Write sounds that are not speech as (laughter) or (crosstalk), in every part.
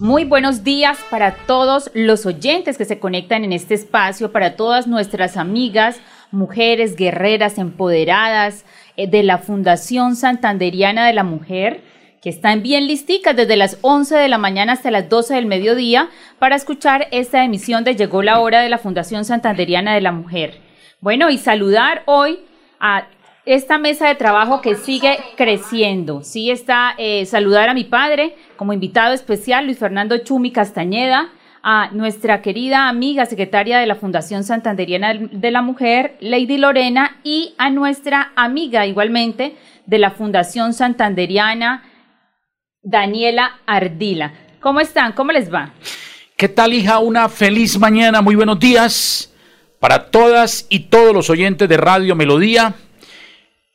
Muy buenos días para todos los oyentes que se conectan en este espacio, para todas nuestras amigas, mujeres, guerreras, empoderadas eh, de la Fundación Santanderiana de la Mujer, que están bien listicas desde las 11 de la mañana hasta las 12 del mediodía para escuchar esta emisión de Llegó la hora de la Fundación Santanderiana de la Mujer. Bueno, y saludar hoy a esta mesa de trabajo que sigue creciendo. Sí está eh, saludar a mi padre como invitado especial, Luis Fernando Chumi Castañeda, a nuestra querida amiga secretaria de la Fundación Santanderiana de la Mujer, Lady Lorena, y a nuestra amiga igualmente de la Fundación Santanderiana, Daniela Ardila. ¿Cómo están? ¿Cómo les va? ¿Qué tal, hija? Una feliz mañana, muy buenos días para todas y todos los oyentes de Radio Melodía.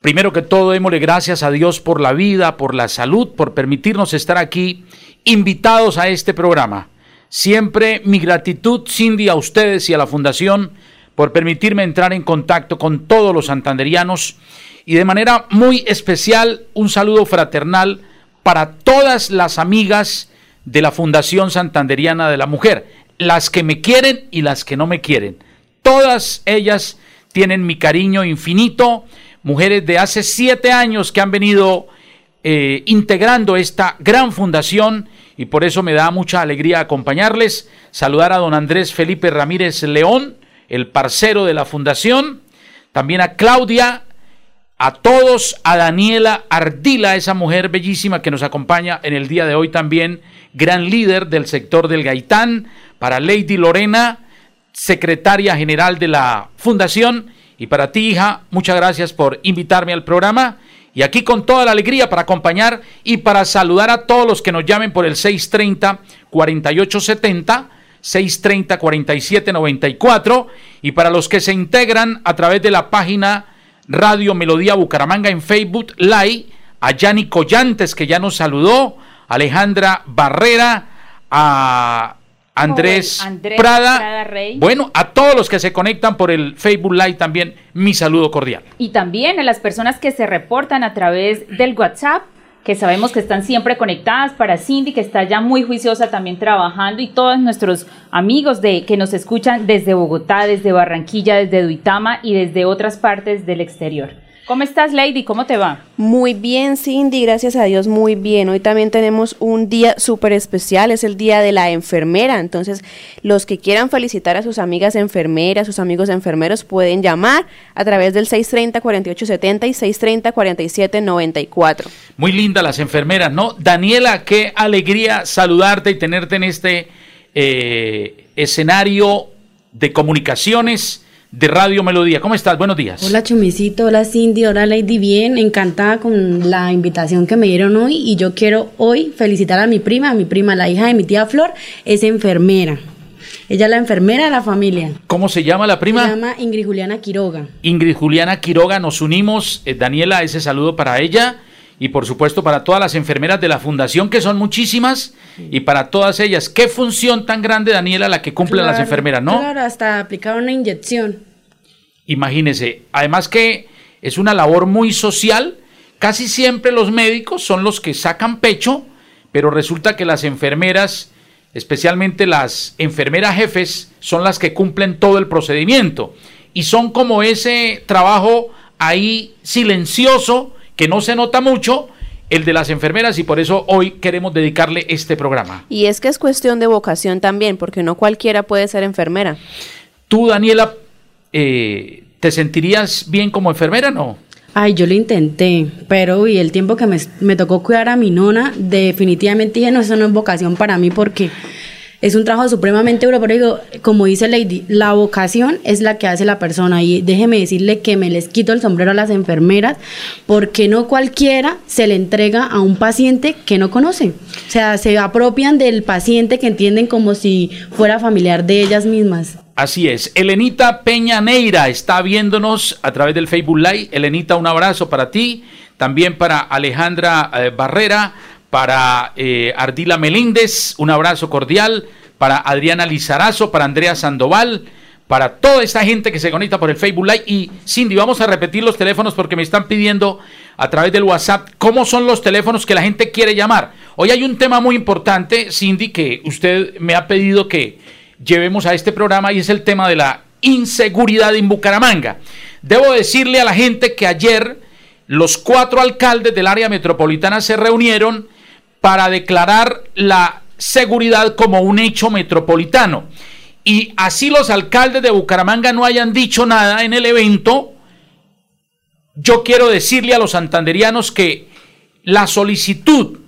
Primero que todo, démosle gracias a Dios por la vida, por la salud, por permitirnos estar aquí invitados a este programa. Siempre mi gratitud, Cindy, a ustedes y a la Fundación por permitirme entrar en contacto con todos los santanderianos y de manera muy especial un saludo fraternal para todas las amigas de la Fundación Santanderiana de la Mujer, las que me quieren y las que no me quieren. Todas ellas tienen mi cariño infinito mujeres de hace siete años que han venido eh, integrando esta gran fundación y por eso me da mucha alegría acompañarles, saludar a don Andrés Felipe Ramírez León, el parcero de la fundación, también a Claudia, a todos, a Daniela Ardila, esa mujer bellísima que nos acompaña en el día de hoy también, gran líder del sector del Gaitán, para Lady Lorena, secretaria general de la fundación, y para ti, hija, muchas gracias por invitarme al programa. Y aquí con toda la alegría para acompañar y para saludar a todos los que nos llamen por el 630-4870, 630-4794 y para los que se integran a través de la página Radio Melodía Bucaramanga en Facebook Live, a Yanni Collantes que ya nos saludó, Alejandra Barrera, a Andrés, Prada. Bueno, a todos los que se conectan por el Facebook Live también mi saludo cordial. Y también a las personas que se reportan a través del WhatsApp, que sabemos que están siempre conectadas, para Cindy, que está ya muy juiciosa también trabajando, y todos nuestros amigos de, que nos escuchan desde Bogotá, desde Barranquilla, desde Duitama y desde otras partes del exterior. ¿Cómo estás, Lady? ¿Cómo te va? Muy bien, Cindy, gracias a Dios, muy bien. Hoy también tenemos un día súper especial, es el Día de la Enfermera. Entonces, los que quieran felicitar a sus amigas enfermeras, sus amigos enfermeros, pueden llamar a través del 630-4870 y 630-4794. Muy lindas las enfermeras, ¿no? Daniela, qué alegría saludarte y tenerte en este eh, escenario de comunicaciones de Radio Melodía. ¿Cómo estás? Buenos días. Hola Chumicito, hola Cindy, hola Lady, bien, encantada con la invitación que me dieron hoy y yo quiero hoy felicitar a mi prima, a mi prima, la hija de mi tía Flor, es enfermera. Ella es la enfermera de la familia. ¿Cómo se llama la prima? Se llama Ingrid Juliana Quiroga. Ingrid Juliana Quiroga, nos unimos. Eh, Daniela, ese saludo para ella y por supuesto para todas las enfermeras de la fundación, que son muchísimas, y para todas ellas. ¿Qué función tan grande, Daniela, la que cumplen las enfermeras, no? Claro, hasta aplicar una inyección. Imagínese, además que es una labor muy social, casi siempre los médicos son los que sacan pecho, pero resulta que las enfermeras, especialmente las enfermeras jefes, son las que cumplen todo el procedimiento. Y son como ese trabajo ahí silencioso, que no se nota mucho, el de las enfermeras y por eso hoy queremos dedicarle este programa. Y es que es cuestión de vocación también, porque no cualquiera puede ser enfermera. Tú, Daniela, eh, ¿te sentirías bien como enfermera no? Ay, yo lo intenté, pero y el tiempo que me, me, tocó cuidar a mi nona, definitivamente dije, no, eso no es vocación para mí porque es un trabajo supremamente duro, pero digo, como dice Lady, la vocación es la que hace la persona y déjeme decirle que me les quito el sombrero a las enfermeras porque no cualquiera se le entrega a un paciente que no conoce. O sea, se apropian del paciente que entienden como si fuera familiar de ellas mismas. Así es. Elenita Peña Neira está viéndonos a través del Facebook Live. Elenita, un abrazo para ti. También para Alejandra eh, Barrera, para eh, Ardila Meléndez, un abrazo cordial, para Adriana Lizarazo, para Andrea Sandoval, para toda esta gente que se conecta por el Facebook Live. Y Cindy, vamos a repetir los teléfonos porque me están pidiendo a través del WhatsApp cómo son los teléfonos que la gente quiere llamar. Hoy hay un tema muy importante, Cindy, que usted me ha pedido que llevemos a este programa y es el tema de la inseguridad en Bucaramanga. Debo decirle a la gente que ayer los cuatro alcaldes del área metropolitana se reunieron para declarar la seguridad como un hecho metropolitano. Y así los alcaldes de Bucaramanga no hayan dicho nada en el evento, yo quiero decirle a los santanderianos que la solicitud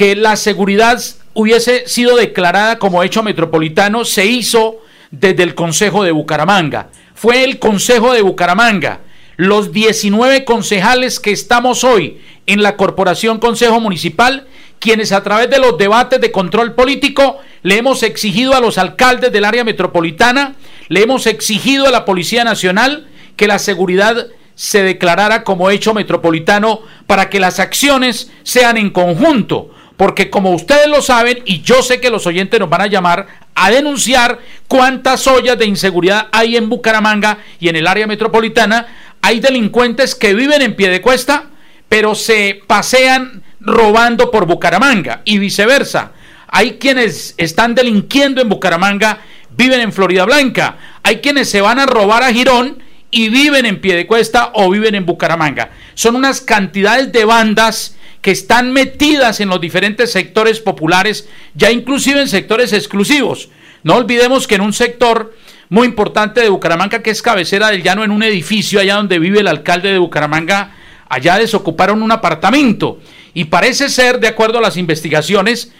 que la seguridad hubiese sido declarada como hecho metropolitano se hizo desde el Consejo de Bucaramanga. Fue el Consejo de Bucaramanga, los 19 concejales que estamos hoy en la Corporación Consejo Municipal, quienes a través de los debates de control político le hemos exigido a los alcaldes del área metropolitana, le hemos exigido a la Policía Nacional que la seguridad se declarara como hecho metropolitano para que las acciones sean en conjunto. Porque como ustedes lo saben, y yo sé que los oyentes nos van a llamar a denunciar cuántas ollas de inseguridad hay en Bucaramanga y en el área metropolitana, hay delincuentes que viven en pie de cuesta, pero se pasean robando por Bucaramanga y viceversa. Hay quienes están delinquiendo en Bucaramanga, viven en Florida Blanca. Hay quienes se van a robar a Girón y viven en Piedecuesta o viven en Bucaramanga. Son unas cantidades de bandas que están metidas en los diferentes sectores populares, ya inclusive en sectores exclusivos. No olvidemos que en un sector muy importante de Bucaramanga, que es cabecera del llano, en un edificio allá donde vive el alcalde de Bucaramanga, allá desocuparon un apartamento y parece ser, de acuerdo a las investigaciones,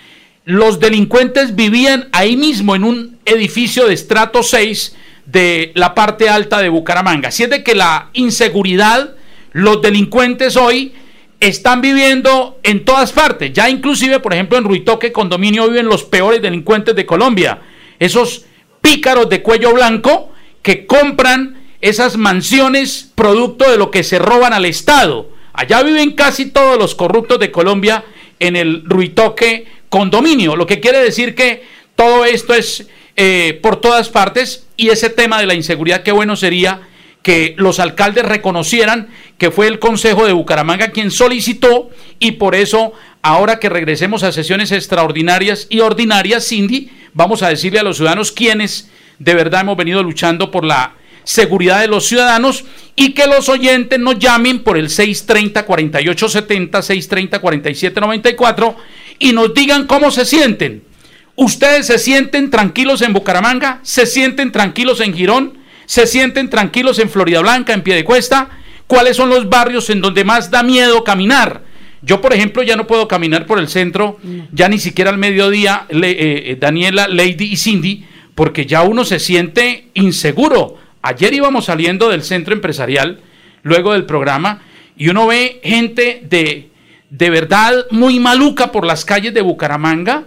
los delincuentes vivían ahí mismo en un edificio de estrato 6 de la parte alta de Bucaramanga. Así es de que la inseguridad, los delincuentes hoy están viviendo en todas partes. Ya inclusive, por ejemplo, en Ruitoque condominio viven los peores delincuentes de Colombia. Esos pícaros de cuello blanco que compran esas mansiones producto de lo que se roban al Estado. Allá viven casi todos los corruptos de Colombia en el Ruitoque condominio, lo que quiere decir que todo esto es eh, por todas partes y ese tema de la inseguridad, qué bueno sería que los alcaldes reconocieran que fue el Consejo de Bucaramanga quien solicitó y por eso ahora que regresemos a sesiones extraordinarias y ordinarias, Cindy, vamos a decirle a los ciudadanos quienes de verdad hemos venido luchando por la seguridad de los ciudadanos y que los oyentes nos llamen por el 630-4870, 630-4794 y nos digan cómo se sienten. ¿Ustedes se sienten tranquilos en Bucaramanga? ¿Se sienten tranquilos en Girón? ¿Se sienten tranquilos en Florida Blanca, en Piedecuesta? ¿Cuáles son los barrios en donde más da miedo caminar? Yo, por ejemplo, ya no puedo caminar por el centro, ya ni siquiera al mediodía, eh, eh, Daniela, Lady y Cindy, porque ya uno se siente inseguro. Ayer íbamos saliendo del centro empresarial, luego del programa, y uno ve gente de, de verdad muy maluca por las calles de Bucaramanga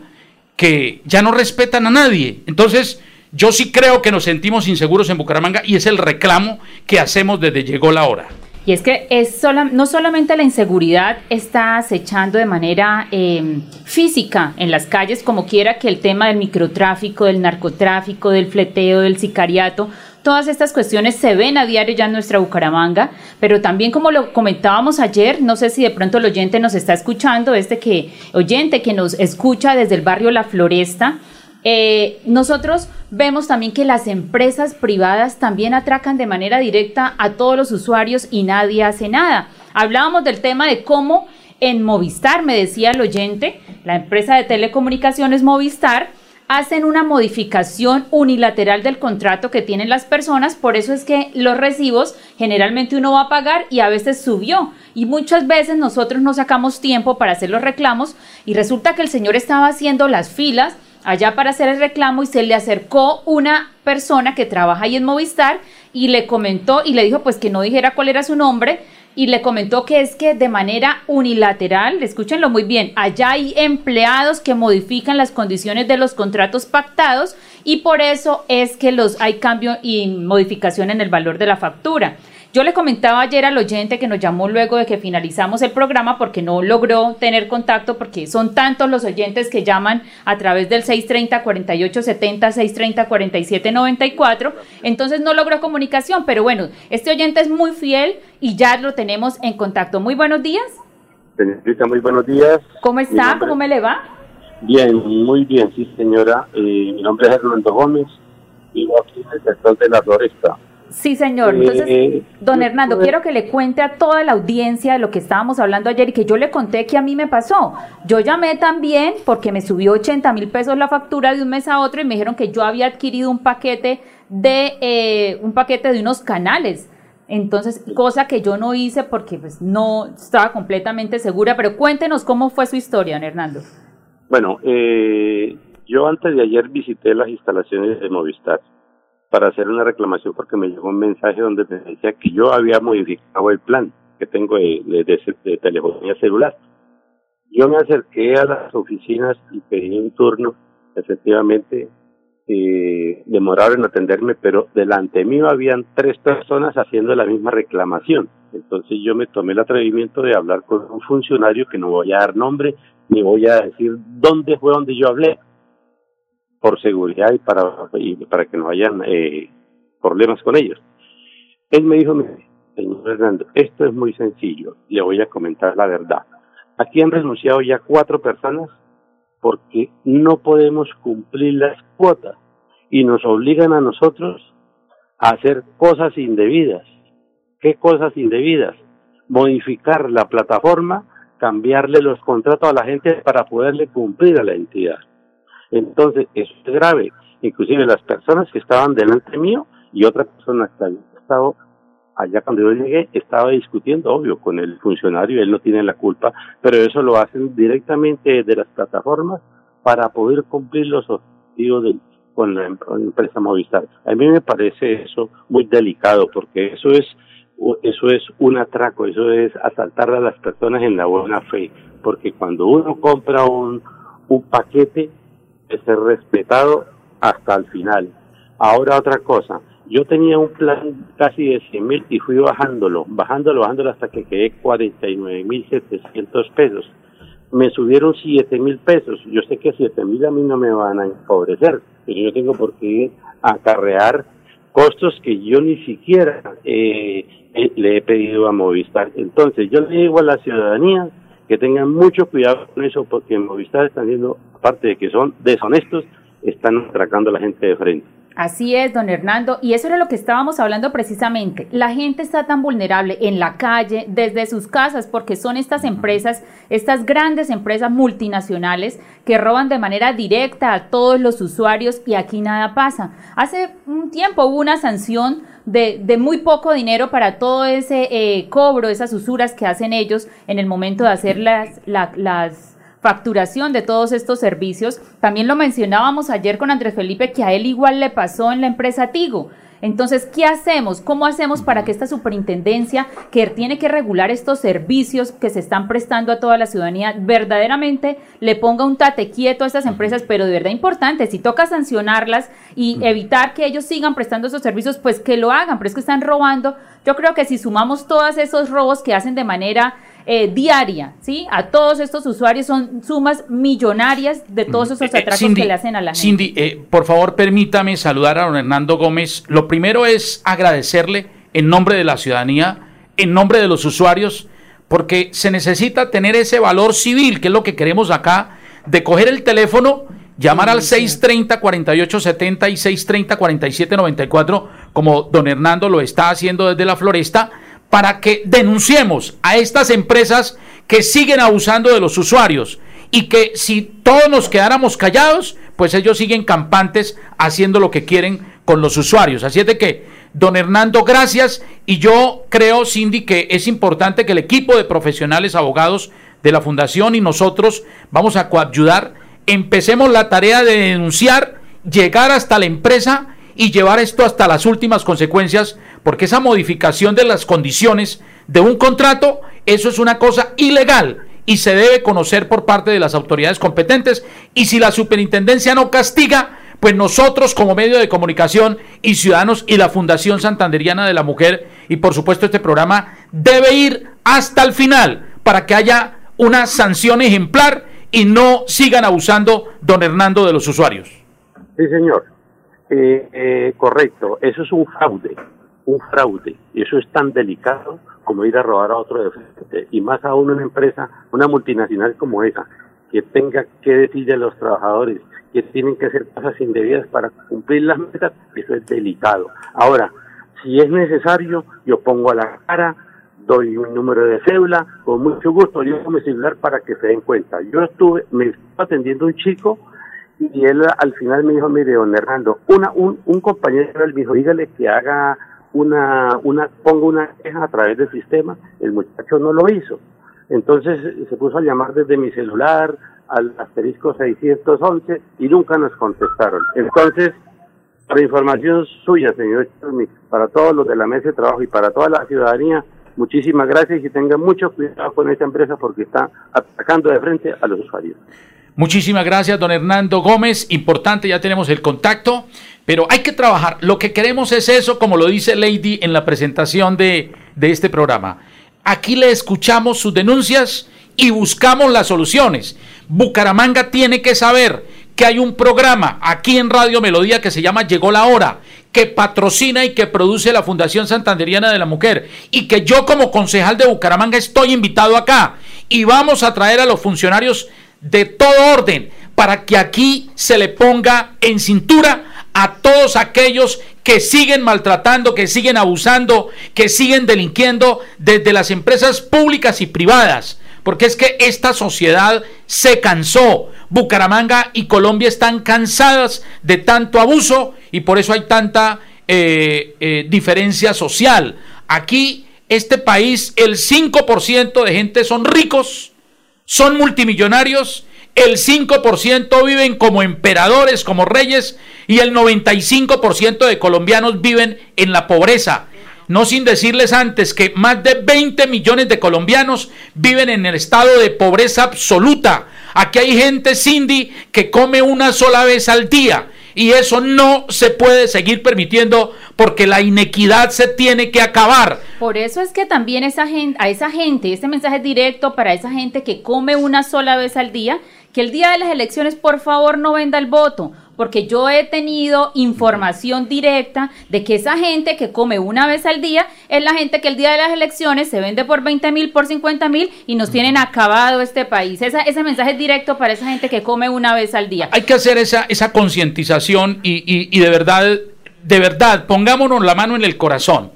que ya no respetan a nadie. Entonces, yo sí creo que nos sentimos inseguros en Bucaramanga y es el reclamo que hacemos desde llegó la hora. Y es que es no solamente la inseguridad está acechando de manera em, física en las calles, como quiera que el tema del microtráfico, del narcotráfico, del fleteo, del sicariato, Todas estas cuestiones se ven a diario ya en nuestra Bucaramanga, pero también como lo comentábamos ayer, no sé si de pronto el oyente nos está escuchando, este que oyente que nos escucha desde el barrio La Floresta, eh, nosotros vemos también que las empresas privadas también atracan de manera directa a todos los usuarios y nadie hace nada. Hablábamos del tema de cómo en Movistar, me decía el oyente, la empresa de telecomunicaciones Movistar, hacen una modificación unilateral del contrato que tienen las personas, por eso es que los recibos generalmente uno va a pagar y a veces subió. Y muchas veces nosotros no sacamos tiempo para hacer los reclamos y resulta que el señor estaba haciendo las filas allá para hacer el reclamo y se le acercó una persona que trabaja ahí en Movistar y le comentó y le dijo pues que no dijera cuál era su nombre y le comentó que es que de manera unilateral, escúchenlo muy bien, allá hay empleados que modifican las condiciones de los contratos pactados y por eso es que los hay cambio y modificación en el valor de la factura. Yo le comentaba ayer al oyente que nos llamó luego de que finalizamos el programa porque no logró tener contacto porque son tantos los oyentes que llaman a través del 630-4870, 630-4794, entonces no logró comunicación, pero bueno, este oyente es muy fiel y ya lo tenemos en contacto. Muy buenos días. Señorita, muy buenos días. ¿Cómo está? ¿Cómo me le va? Bien, muy bien, sí señora. Eh, mi nombre es Hernando Gómez, vivo aquí en el sector de la Floresta. Sí, señor. Entonces, don Hernando, quiero que le cuente a toda la audiencia de lo que estábamos hablando ayer y que yo le conté que a mí me pasó. Yo llamé también porque me subió 80 mil pesos la factura de un mes a otro y me dijeron que yo había adquirido un paquete de eh, un paquete de unos canales. Entonces, cosa que yo no hice porque pues no estaba completamente segura, pero cuéntenos cómo fue su historia, don Hernando. Bueno, eh, yo antes de ayer visité las instalaciones de Movistar para hacer una reclamación porque me llegó un mensaje donde me decía que yo había modificado el plan que tengo de, telefonía celular. Yo me acerqué a las oficinas y pedí un turno, efectivamente eh, demoraron en atenderme, pero delante mío habían tres personas haciendo la misma reclamación. Entonces yo me tomé el atrevimiento de hablar con un funcionario que no voy a dar nombre ni voy a decir dónde fue donde yo hablé, por seguridad y para, y para que no hayan eh, problemas con ellos. Él me dijo, señor Hernando, esto es muy sencillo, le voy a comentar la verdad. Aquí han renunciado ya cuatro personas porque no podemos cumplir las cuotas y nos obligan a nosotros a hacer cosas indebidas. ¿Qué cosas indebidas? Modificar la plataforma, cambiarle los contratos a la gente para poderle cumplir a la entidad. Entonces, eso es grave. Inclusive las personas que estaban delante mío y otra persona que había estado allá cuando yo llegué estaba discutiendo, obvio, con el funcionario, él no tiene la culpa, pero eso lo hacen directamente de las plataformas para poder cumplir los objetivos de, con la empresa Movistar. A mí me parece eso muy delicado porque eso es eso es un atraco, eso es asaltar a las personas en la buena fe, porque cuando uno compra un, un paquete ser respetado hasta el final. Ahora otra cosa, yo tenía un plan casi de 100 mil y fui bajándolo, bajándolo, bajándolo hasta que quedé 49 mil 700 pesos. Me subieron 7 mil pesos. Yo sé que 7 mil a mí no me van a empobrecer, pero yo tengo por qué acarrear costos que yo ni siquiera eh, eh, le he pedido a Movistar. Entonces yo le digo a la ciudadanía que tengan mucho cuidado con eso porque Movistar están viendo, aparte de que son deshonestos, están atracando a la gente de frente. Así es, don Hernando, y eso era lo que estábamos hablando precisamente. La gente está tan vulnerable en la calle, desde sus casas, porque son estas empresas, estas grandes empresas multinacionales que roban de manera directa a todos los usuarios y aquí nada pasa. Hace un tiempo hubo una sanción de, de muy poco dinero para todo ese eh, cobro, esas usuras que hacen ellos en el momento de hacer las, las facturación de todos estos servicios. También lo mencionábamos ayer con Andrés Felipe que a él igual le pasó en la empresa Tigo. Entonces, ¿qué hacemos? ¿Cómo hacemos para que esta superintendencia que tiene que regular estos servicios que se están prestando a toda la ciudadanía verdaderamente le ponga un tate quieto a estas empresas, pero de verdad importante, si toca sancionarlas y evitar que ellos sigan prestando esos servicios, pues que lo hagan, pero es que están robando. Yo creo que si sumamos todos esos robos que hacen de manera eh, diaria, ¿sí? A todos estos usuarios son sumas millonarias de todos esos eh, atracos que le hacen a la gente. Cindy, eh, por favor, permítame saludar a don Hernando Gómez. Lo primero es agradecerle en nombre de la ciudadanía, en nombre de los usuarios, porque se necesita tener ese valor civil, que es lo que queremos acá, de coger el teléfono, llamar al 630-4870 y 630-4794, como don Hernando lo está haciendo desde la floresta, para que denunciemos a estas empresas que siguen abusando de los usuarios y que si todos nos quedáramos callados, pues ellos siguen campantes haciendo lo que quieren con los usuarios. Así es de que, don Hernando, gracias. Y yo creo, Cindy, que es importante que el equipo de profesionales abogados de la Fundación y nosotros vamos a coayudar empecemos la tarea de denunciar, llegar hasta la empresa y llevar esto hasta las últimas consecuencias, porque esa modificación de las condiciones de un contrato, eso es una cosa ilegal y se debe conocer por parte de las autoridades competentes y si la superintendencia no castiga, pues nosotros como medio de comunicación y ciudadanos y la Fundación Santanderiana de la Mujer y por supuesto este programa debe ir hasta el final para que haya una sanción ejemplar y no sigan abusando, don Hernando, de los usuarios. Sí, señor. Eh, eh, correcto, eso es un fraude, un fraude, y eso es tan delicado como ir a robar a otro de y más aún una empresa, una multinacional como esa, que tenga que decirle a los trabajadores que tienen que hacer cosas indebidas para cumplir las metas, eso es delicado. Ahora, si es necesario, yo pongo a la cara, doy un número de cédula, con mucho gusto, yo mi celular para que se den cuenta. Yo estuve, me estuvo atendiendo un chico y él al final me dijo, mire, don Hernando, una, un, un compañero me dijo, dígale que haga una, una, ponga una queja a través del sistema, el muchacho no lo hizo. Entonces se puso a llamar desde mi celular al asterisco 611 y nunca nos contestaron. Entonces, para información suya, señor para todos los de la mesa de trabajo y para toda la ciudadanía, muchísimas gracias y tengan mucho cuidado con esta empresa porque está atacando de frente a los usuarios. Muchísimas gracias, don Hernando Gómez. Importante, ya tenemos el contacto, pero hay que trabajar. Lo que queremos es eso, como lo dice Lady en la presentación de, de este programa. Aquí le escuchamos sus denuncias y buscamos las soluciones. Bucaramanga tiene que saber que hay un programa aquí en Radio Melodía que se llama Llegó la Hora, que patrocina y que produce la Fundación Santanderiana de la Mujer y que yo como concejal de Bucaramanga estoy invitado acá y vamos a traer a los funcionarios de todo orden para que aquí se le ponga en cintura a todos aquellos que siguen maltratando, que siguen abusando, que siguen delinquiendo desde las empresas públicas y privadas. Porque es que esta sociedad se cansó. Bucaramanga y Colombia están cansadas de tanto abuso y por eso hay tanta eh, eh, diferencia social. Aquí, este país, el 5% de gente son ricos son multimillonarios, el 5% viven como emperadores, como reyes, y el 95% de colombianos viven en la pobreza. No sin decirles antes que más de 20 millones de colombianos viven en el estado de pobreza absoluta. Aquí hay gente, Cindy, que come una sola vez al día. Y eso no se puede seguir permitiendo porque la inequidad se tiene que acabar. Por eso es que también esa gente, a esa gente, este mensaje es directo para esa gente que come una sola vez al día, que el día de las elecciones por favor no venda el voto, porque yo he tenido información directa de que esa gente que come una vez al día es la gente que el día de las elecciones se vende por 20 mil, por 50 mil y nos tienen acabado este país. ese mensaje es directo para esa gente que come una vez al día. Hay que hacer esa, esa concientización y, y de verdad, de verdad, pongámonos la mano en el corazón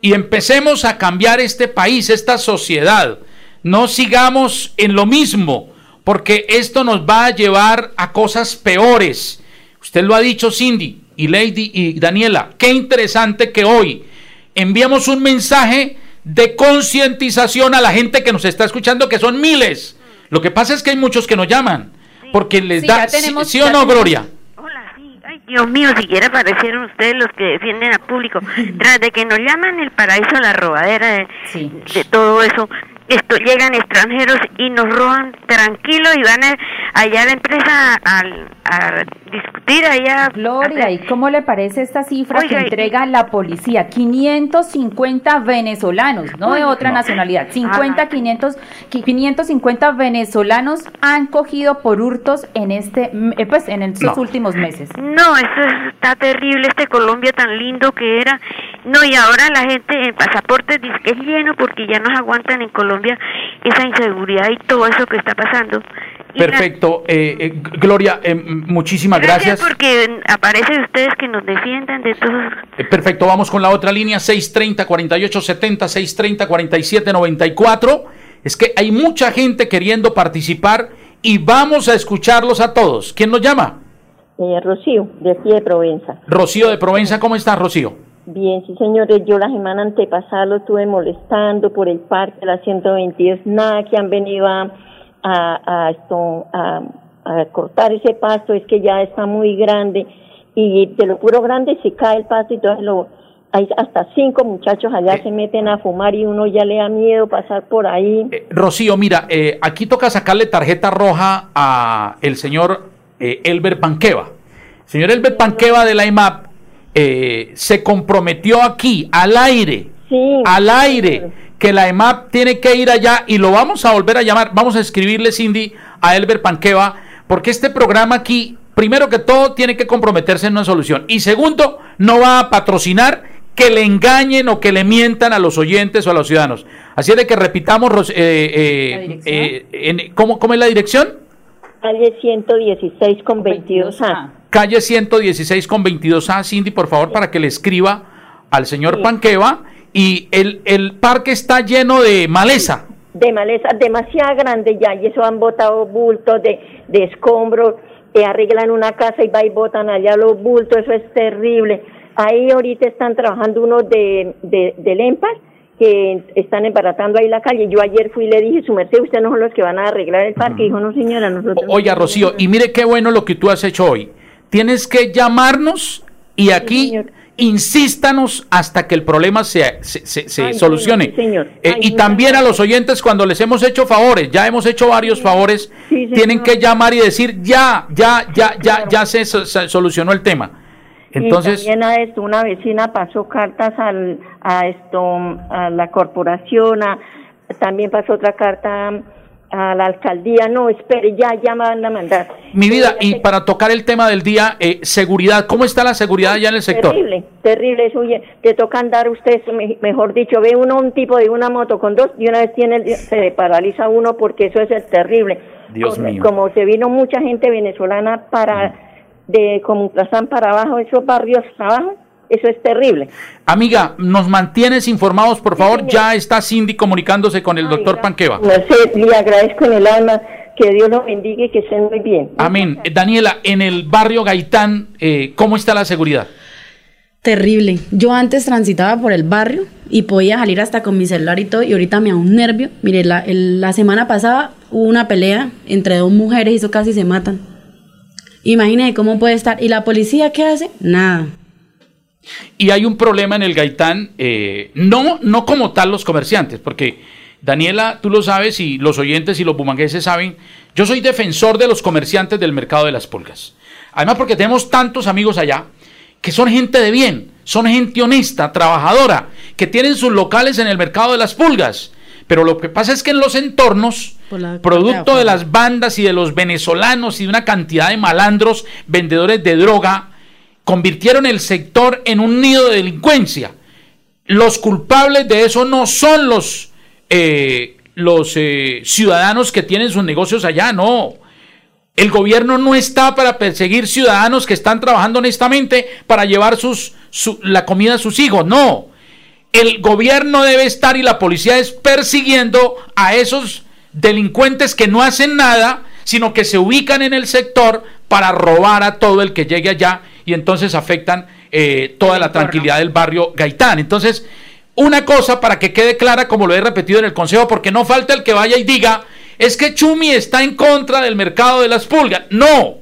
y empecemos a cambiar este país, esta sociedad. No sigamos en lo mismo, porque esto nos va a llevar a cosas peores. Usted lo ha dicho Cindy y Lady y Daniela. Qué interesante que hoy enviamos un mensaje de concientización a la gente que nos está escuchando, que son miles. Lo que pasa es que hay muchos que nos llaman, porque les da... ¿Sí, o no, Gloria? Dios mío, siquiera parecieron ustedes los que defienden al público. (laughs) Tras de que nos llaman el paraíso la robadera de, de todo eso, esto llegan extranjeros y nos roban tranquilos y van allá a la empresa a, discutir allá. Gloria, ¿y cómo le parece esta cifra que entrega la policía? 550 venezolanos, no de otra nacionalidad, 50, 500, 550 venezolanos han cogido por hurtos en este, eh, pues en estos últimos meses. No, eso está terrible, este Colombia tan lindo que era. No, y ahora la gente en pasaportes dice que es lleno porque ya nos aguantan en Colombia esa inseguridad y todo eso que está pasando. Perfecto. Eh, eh, Gloria, eh, muchísimas gracias. Gracias porque aparecen ustedes que nos defiendan de todos. perfecto, vamos con la otra línea, 630-4870, 630-4794. Es que hay mucha gente queriendo participar y vamos a escucharlos a todos. ¿Quién nos llama? Rocío, de aquí de Provenza. Rocío de Provenza, ¿cómo estás, Rocío? Bien, sí, señores. Yo la semana antepasada lo estuve molestando por el parque la 122, nada que han venido a, a, esto, a, a cortar ese pasto, es que ya está muy grande y de lo puro grande se cae el pasto y entonces lo, hay hasta cinco muchachos allá se meten a fumar y uno ya le da miedo pasar por ahí. Eh, Rocío, mira, eh, aquí toca sacarle tarjeta roja a el señor eh, Elber Panqueva. Señor Elber Panqueva de la IMAP se comprometió aquí, al aire, al aire, que la IMAP tiene que ir allá y lo vamos a volver a llamar. Vamos a escribirle, Cindy, a Elber Panqueva, porque este programa aquí primero que todo, tiene que comprometerse en una solución. Y segundo, no va a patrocinar que le engañen o que le mientan a los oyentes o a los ciudadanos. Así es de que repitamos, eh, eh, eh ¿cómo, es la dirección? Calle 116 con 22A. Calle 116 con 22A, Cindy, por favor, para que le escriba al señor Panqueva. Y el, el parque está lleno de maleza. De maleza, demasiado grande ya, y eso han botado bultos de, de escombros te arreglan una casa y va y botan allá los bultos, eso es terrible. Ahí ahorita están trabajando unos de, de, del que están embaratando ahí la calle. Yo ayer fui y le dije, su merced, ustedes no son los que van a arreglar el parque. Dijo, no señora, nosotros... Oye, Rocío, y mire qué bueno lo que tú has hecho hoy. Tienes que llamarnos y aquí insístanos hasta que el problema se, se, solucione. Señor, eh, y también a los oyentes cuando les hemos hecho favores, ya hemos hecho varios favores, tienen que llamar y decir ya, ya, ya, ya, ya se, solucionó el tema. Entonces, y también a esto, una vecina pasó cartas al, a esto, a la corporación, también pasó otra carta a la alcaldía, no, espere, ya, ya me van a mandar. Mi vida, y para tocar el tema del día, eh, seguridad, ¿cómo está la seguridad allá en el sector? Terrible, terrible, eso, te toca andar usted, mejor dicho, ve uno un tipo de una moto con dos y una vez tiene, se le paraliza uno porque eso es el terrible. Dios como, mío. Como se vino mucha gente venezolana para, de Comutrazán para abajo, esos barrios abajo, eso es terrible. Amiga, nos mantienes informados, por favor. ya está Cindy comunicándose con el doctor Panqueva. le agradezco en el alma. Que Dios lo bendiga y que estén muy bien. Amén. Daniela, en el barrio Gaitán, eh, ¿cómo está la seguridad? Terrible. Yo antes transitaba por el barrio y podía salir hasta con mi celular y todo, y ahorita me da un nervio. Mire, la, la semana pasada hubo una pelea entre dos mujeres y eso casi se matan. Imagínese cómo puede estar. ¿Y la policía qué hace? Nada. Y hay un problema en el Gaitán, eh, no, no como tal los comerciantes, porque Daniela, tú lo sabes y los oyentes y los bumangueses saben, yo soy defensor de los comerciantes del mercado de las pulgas. Además porque tenemos tantos amigos allá que son gente de bien, son gente honesta, trabajadora, que tienen sus locales en el mercado de las pulgas. Pero lo que pasa es que en los entornos, producto de las bandas y de los venezolanos y de una cantidad de malandros, vendedores de droga, convirtieron el sector en un nido de delincuencia. Los culpables de eso no son los, eh, los eh, ciudadanos que tienen sus negocios allá, no. El gobierno no está para perseguir ciudadanos que están trabajando honestamente para llevar la comida a sus hijos, no. El gobierno debe estar y la policía es persiguiendo a esos delincuentes que no hacen nada, sino que se ubican en el sector para robar a todo el que llegue allá y entonces afectan eh, toda la tranquilidad del barrio Gaitán. Entonces, una cosa para que quede clara, como lo he repetido en el consejo, porque no falta el que vaya y diga, es que Chumi está en contra del mercado de las pulgas. No,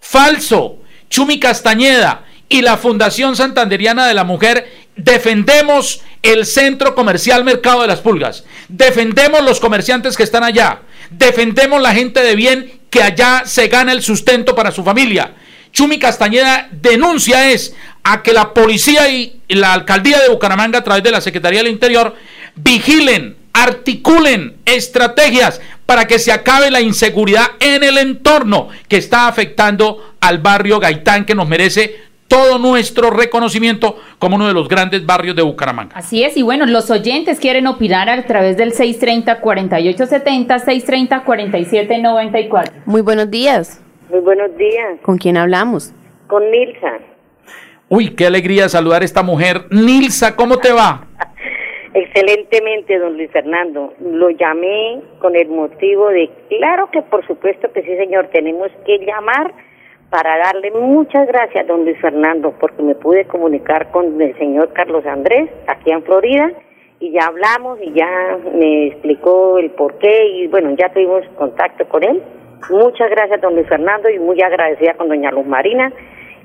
falso. Chumi Castañeda y la Fundación Santanderiana de la Mujer defendemos el centro comercial Mercado de las Pulgas. Defendemos los comerciantes que están allá. Defendemos la gente de bien que allá se gana el sustento para su familia. Chumi Castañeda denuncia es a que la policía y la alcaldía de Bucaramanga a través de la Secretaría del Interior vigilen, articulen estrategias para que se acabe la inseguridad en el entorno que está afectando al barrio Gaitán que nos merece todo nuestro reconocimiento como uno de los grandes barrios de Bucaramanga. Así es, y bueno, los oyentes quieren opinar a través del 630-4870, 630-4794. Muy buenos días. Muy buenos días. ¿Con quién hablamos? Con Nilsa. Uy, qué alegría saludar a esta mujer. Nilsa, ¿cómo te va? (laughs) Excelentemente, don Luis Fernando. Lo llamé con el motivo de, claro que por supuesto que sí, señor, tenemos que llamar para darle muchas gracias, don Luis Fernando, porque me pude comunicar con el señor Carlos Andrés, aquí en Florida, y ya hablamos y ya me explicó el por qué, y bueno, ya tuvimos contacto con él, Muchas gracias, don Luis Fernando, y muy agradecida con doña Luz Marina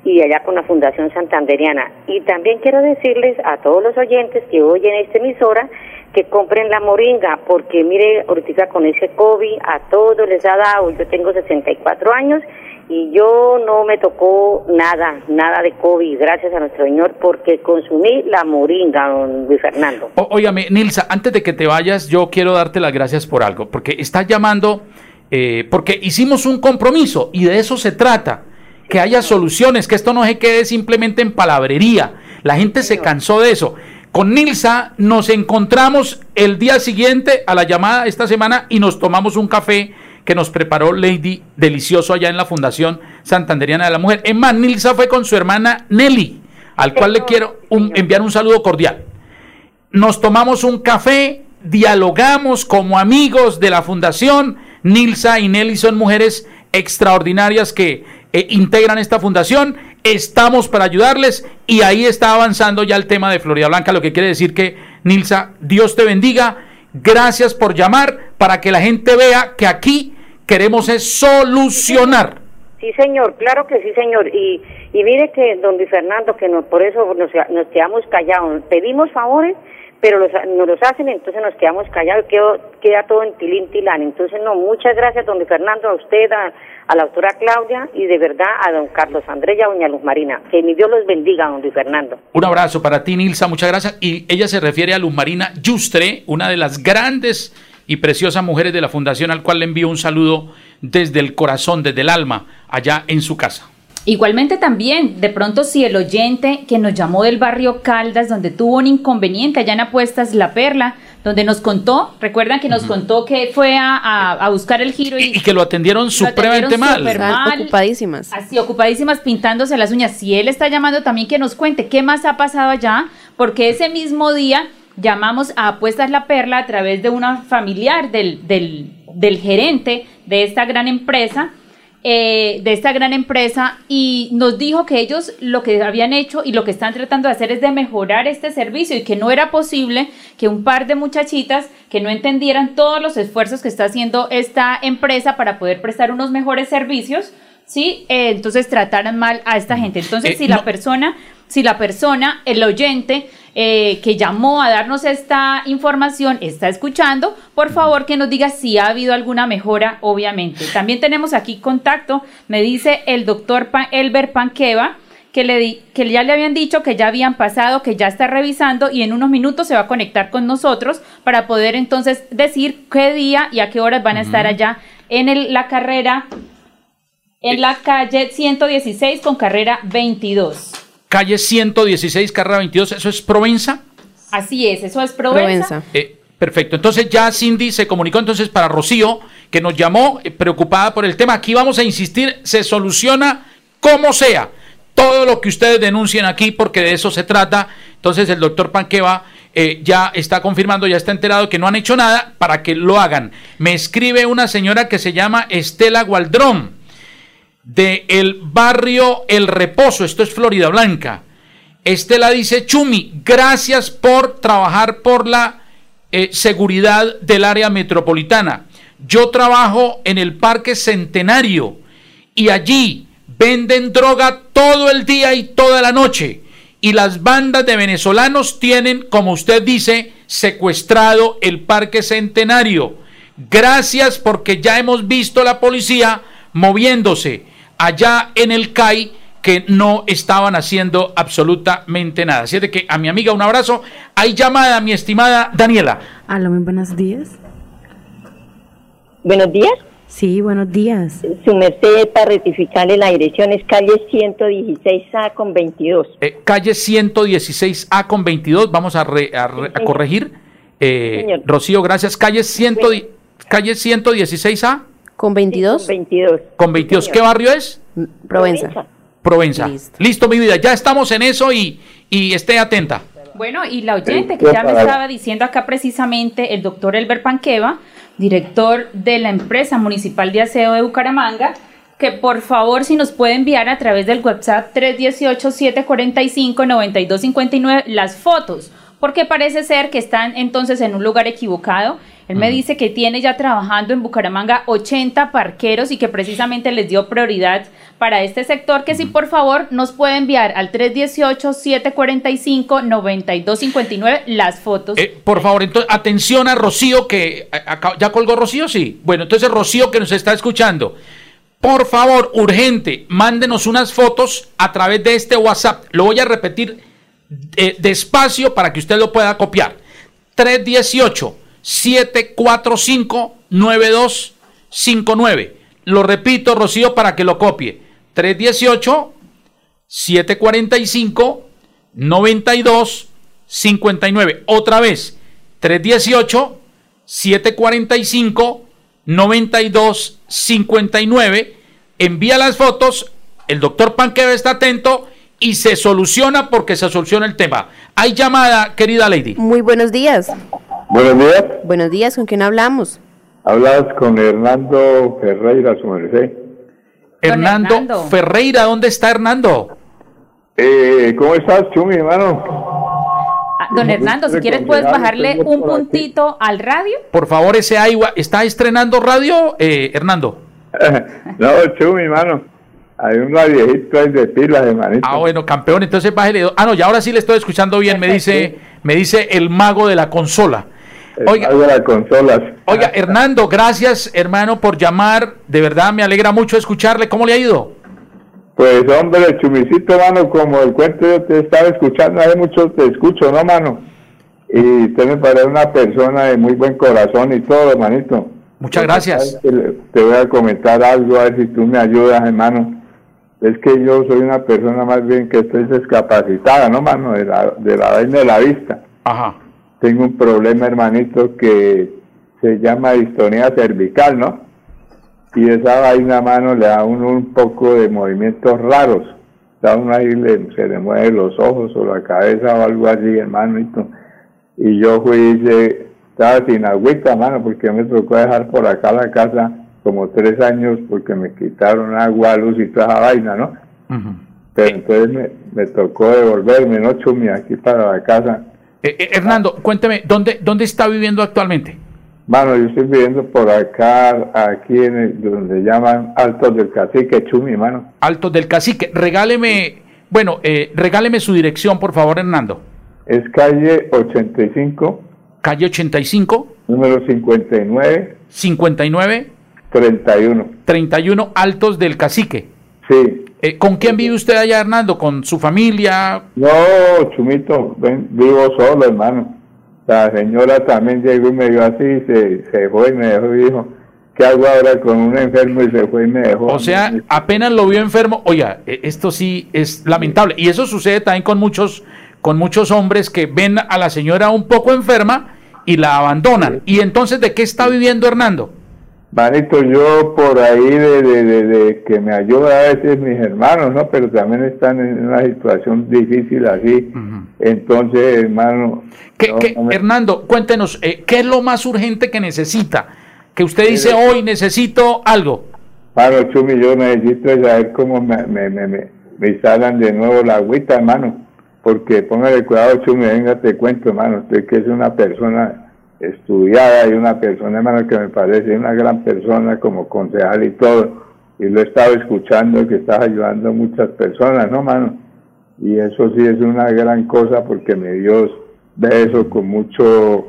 y allá con la Fundación Santanderiana. Y también quiero decirles a todos los oyentes que oyen esta emisora que compren la moringa, porque mire, ahorita con ese COVID a todos les ha dado, yo tengo 64 años y yo no me tocó nada, nada de COVID, gracias a nuestro Señor, porque consumí la moringa, don Luis Fernando. óigame, Nilsa, antes de que te vayas, yo quiero darte las gracias por algo, porque estás llamando, eh, porque hicimos un compromiso y de eso se trata que haya soluciones, que esto no se quede simplemente en palabrería. La gente se cansó de eso. Con Nilsa nos encontramos el día siguiente a la llamada esta semana y nos tomamos un café que nos preparó Lady Delicioso allá en la Fundación Santanderiana de la Mujer. Es más, Nilsa fue con su hermana Nelly, al cual le quiero enviar un saludo cordial. Nos tomamos un café, dialogamos como amigos de la Fundación. Nilsa y Nelly son mujeres extraordinarias que eh, integran esta fundación. Estamos para ayudarles y ahí está avanzando ya el tema de Florida Blanca, lo que quiere decir que, Nilsa, Dios te bendiga. Gracias por llamar para que la gente vea que aquí queremos es solucionar. Sí, señor, claro que sí, señor. Y, y mire que, don Luis Fernando, que por eso nos, nos quedamos callados. Pedimos favores pero los, nos los hacen, entonces nos quedamos callados, quedo, queda todo en tilín tilán. Entonces, no, muchas gracias, don Fernando, a usted, a, la doctora Claudia y de verdad a don Carlos Andrés a doña Luz Marina. Que mi Dios los bendiga, don Fernando. Un abrazo para ti, Nilsa, muchas gracias. Y ella se refiere a Luz Marina Yustre, una de las grandes y preciosas mujeres de la Fundación, al cual le envío un saludo desde el corazón, desde el alma, allá en su casa. Igualmente también, de pronto si el oyente que nos llamó del barrio Caldas, donde tuvo un inconveniente allá en Apuestas La Perla, donde nos contó, recuerdan que nos contó que fue a, buscar el giro y, que lo atendieron supremamente mal. mal. Ocupadísimas. Así, ocupadísimas pintándose las uñas. Si él está llamando también que nos cuente qué más ha pasado allá, porque ese mismo día llamamos a Apuestas La Perla a través de una familiar del, del, del gerente de esta gran empresa eh, de esta gran empresa y nos dijo que ellos lo que habían hecho y lo que están tratando de hacer es de mejorar este servicio y que no era posible que un par de muchachitas que no entendieran todos los esfuerzos que está haciendo esta empresa para poder prestar unos mejores servicios, ¿sí? Eh, entonces trataran mal a esta gente. Entonces, eh, si la persona, si la persona, el oyente, eh, que llamó a darnos esta información está escuchando, por favor que nos diga si ha habido alguna mejora, obviamente. También tenemos aquí contacto, me dice el doctor Elber Panqueva, que, le di, que ya le habían dicho que ya habían pasado, que ya está revisando y en unos minutos se va a conectar con nosotros para poder entonces decir qué día y a qué horas van a estar allá en la carrera, en la calle 116 con carrera 22 calle 116, carrera 22, ¿eso es Provenza? Así es, eso es Provenza. Eh, perfecto, entonces ya Cindy se comunicó entonces para Rocío, que nos llamó eh, preocupada por el tema. Aquí vamos a insistir, se soluciona como sea. Todo lo que ustedes denuncien aquí, porque de eso se trata. Entonces el doctor Panqueva eh, ya está confirmando, ya está enterado que no han hecho nada para que lo hagan. Me escribe una señora que se llama Estela Gualdrón de el barrio El Reposo, esto es Florida Blanca. Estela dice, Chumi, gracias por trabajar por la eh, seguridad del área metropolitana. Yo trabajo en el Parque Centenario y allí venden droga todo el día y toda la noche. Y las bandas de venezolanos tienen, como usted dice, secuestrado el Parque Centenario. Gracias porque ya hemos visto la policía moviéndose allá en el CAI que no estaban haciendo absolutamente nada. Así de que a mi amiga un abrazo. Hay llamada, mi estimada Daniela. Hola, muy buenos días. Buenos días. Sí, buenos días. Su merced para rectificarle la dirección es calle 116A con 22. Eh, calle 116A con 22, vamos a, a, corregir. Eh, Rocío, gracias. Calle, ciento, calle 116A. ¿Con 22? con 22. ¿Con 22? ¿Qué barrio es? Provenza. Provenza. Listo. mi vida. Ya estamos en eso y, y esté atenta. Bueno, y la oyente que ya me estaba diciendo acá precisamente, el doctor Elber Panqueva, director de la empresa municipal de aseo de Bucaramanga, que por favor si nos puede enviar a través del WhatsApp 318-745-9259 las fotos, porque parece ser que están entonces en un lugar equivocado Él me dice que tiene ya trabajando en Bucaramanga 80 parqueros y que precisamente les dio prioridad para este sector, que si por favor nos puede enviar al 318-745-9259 las fotos. Eh, por favor, entonces, atención a Rocío, que ya colgó Rocío, sí. Bueno, entonces Rocío que nos está escuchando. Por favor, urgente, mándenos unas fotos a través de este WhatsApp. Lo voy a repetir eh, despacio para que usted lo pueda copiar. 318-745-9259. Lo repito, Rocío, para que lo copie. 318-745-9259. Otra vez, 318-745-9259. Envía las fotos, el doctor Panqueo está atento y se soluciona porque se soluciona el tema. Hay llamada, querida Lady. Muy buenos días. Buenos días. Buenos días, ¿con quién hablamos? Hablas con Hernando Ferreira, su merced. Hernando, Ferreira, ¿dónde está Hernando? Eh, ¿Cómo estás, Chumi, hermano? Ah, don Hernando, si quieres puedes bajarle un puntito al radio. Por favor, ese agua. ¿Está estrenando radio, eh, Hernando? (laughs) no, Chumi, hermano. Hay un viejito ahí de pilas, hermanito. Ah, bueno, campeón, entonces bájale. Ah, no, ya ahora sí le estoy escuchando bien. Me dice, me dice el mago de la consola. oiga, mago de las consolas. Oiga, (laughs) Hernando, gracias, hermano, por llamar. De verdad, me alegra mucho escucharle. ¿Cómo le ha ido? Pues, hombre, chumicito, mano, como el cuento yo te estaba escuchando, hace mucho te escucho, ¿no, mano? Y usted me parece una persona de muy buen corazón y todo, hermanito. Muchas gracias. Te voy a comentar algo, a ver si tú me ayudas, hermano es que yo soy una persona más bien que estoy discapacitada, ¿no, mano? De la, de la vaina de la vista. Ajá. Tengo un problema, hermanito, que se llama distonía cervical, ¿no? Y esa vaina, mano, le da a uno un poco de movimientos raros. Da uno ahí se le mueven los ojos o la cabeza o algo así, hermanito. Y yo fui y estaba sin agüita, mano, porque me tocó dejar por acá la casa como tres años porque me quitaron agua, luz y toda esa vaina, ¿no? Pero entonces me, tocó devolverme, ¿no, Chumi? Aquí para la casa. Eh, eh, Hernando, cuénteme, ¿dónde, ¿dónde está viviendo actualmente? Bueno, yo estoy viviendo por acá, aquí en el, donde llaman Altos del Cacique, Chumi, mano. Altos del Cacique, regáleme, bueno, eh, regáleme su dirección, por favor, Hernando. Es calle 85. Calle 85. Número 59. 59. 31. 31 Altos del Cacique. Sí. Eh, ¿Con quién vive usted allá, Hernando? ¿Con su familia? No, Chumito, vivo solo, hermano. La señora también llegó y me dio así, se, se fue y me dejó y dijo, ¿qué hago ahora con un enfermo? Y se fue y me dejó. O sea, apenas lo vio enfermo. Oiga, e, esto sí es lamentable. Y eso sucede también con muchos, con muchos hombres que ven a la señora un poco enferma y la abandonan. ¿Y entonces de qué está viviendo Hernando? Manito, yo por ahí de, de, que me ayuda a veces mis hermanos, ¿no? Pero también están en una situación difícil así. Entonces, hermano... Hernando, cuéntenos, eh, ¿qué es lo más urgente que necesita? Que usted dice hoy necesito algo. Mano, Chumi, yo necesito saber cómo me, me, me, me, instalan de nuevo la agüita, hermano. Porque póngale cuidado, Chumi, venga, te cuento, hermano. Usted que es una persona estudiada y una persona, hermano, que me parece una gran persona como concejal y todo. Y lo he estado escuchando que estás ayudando a muchas personas, ¿no, mano? Y eso sí es una gran cosa porque mi Dios ve eso con mucho,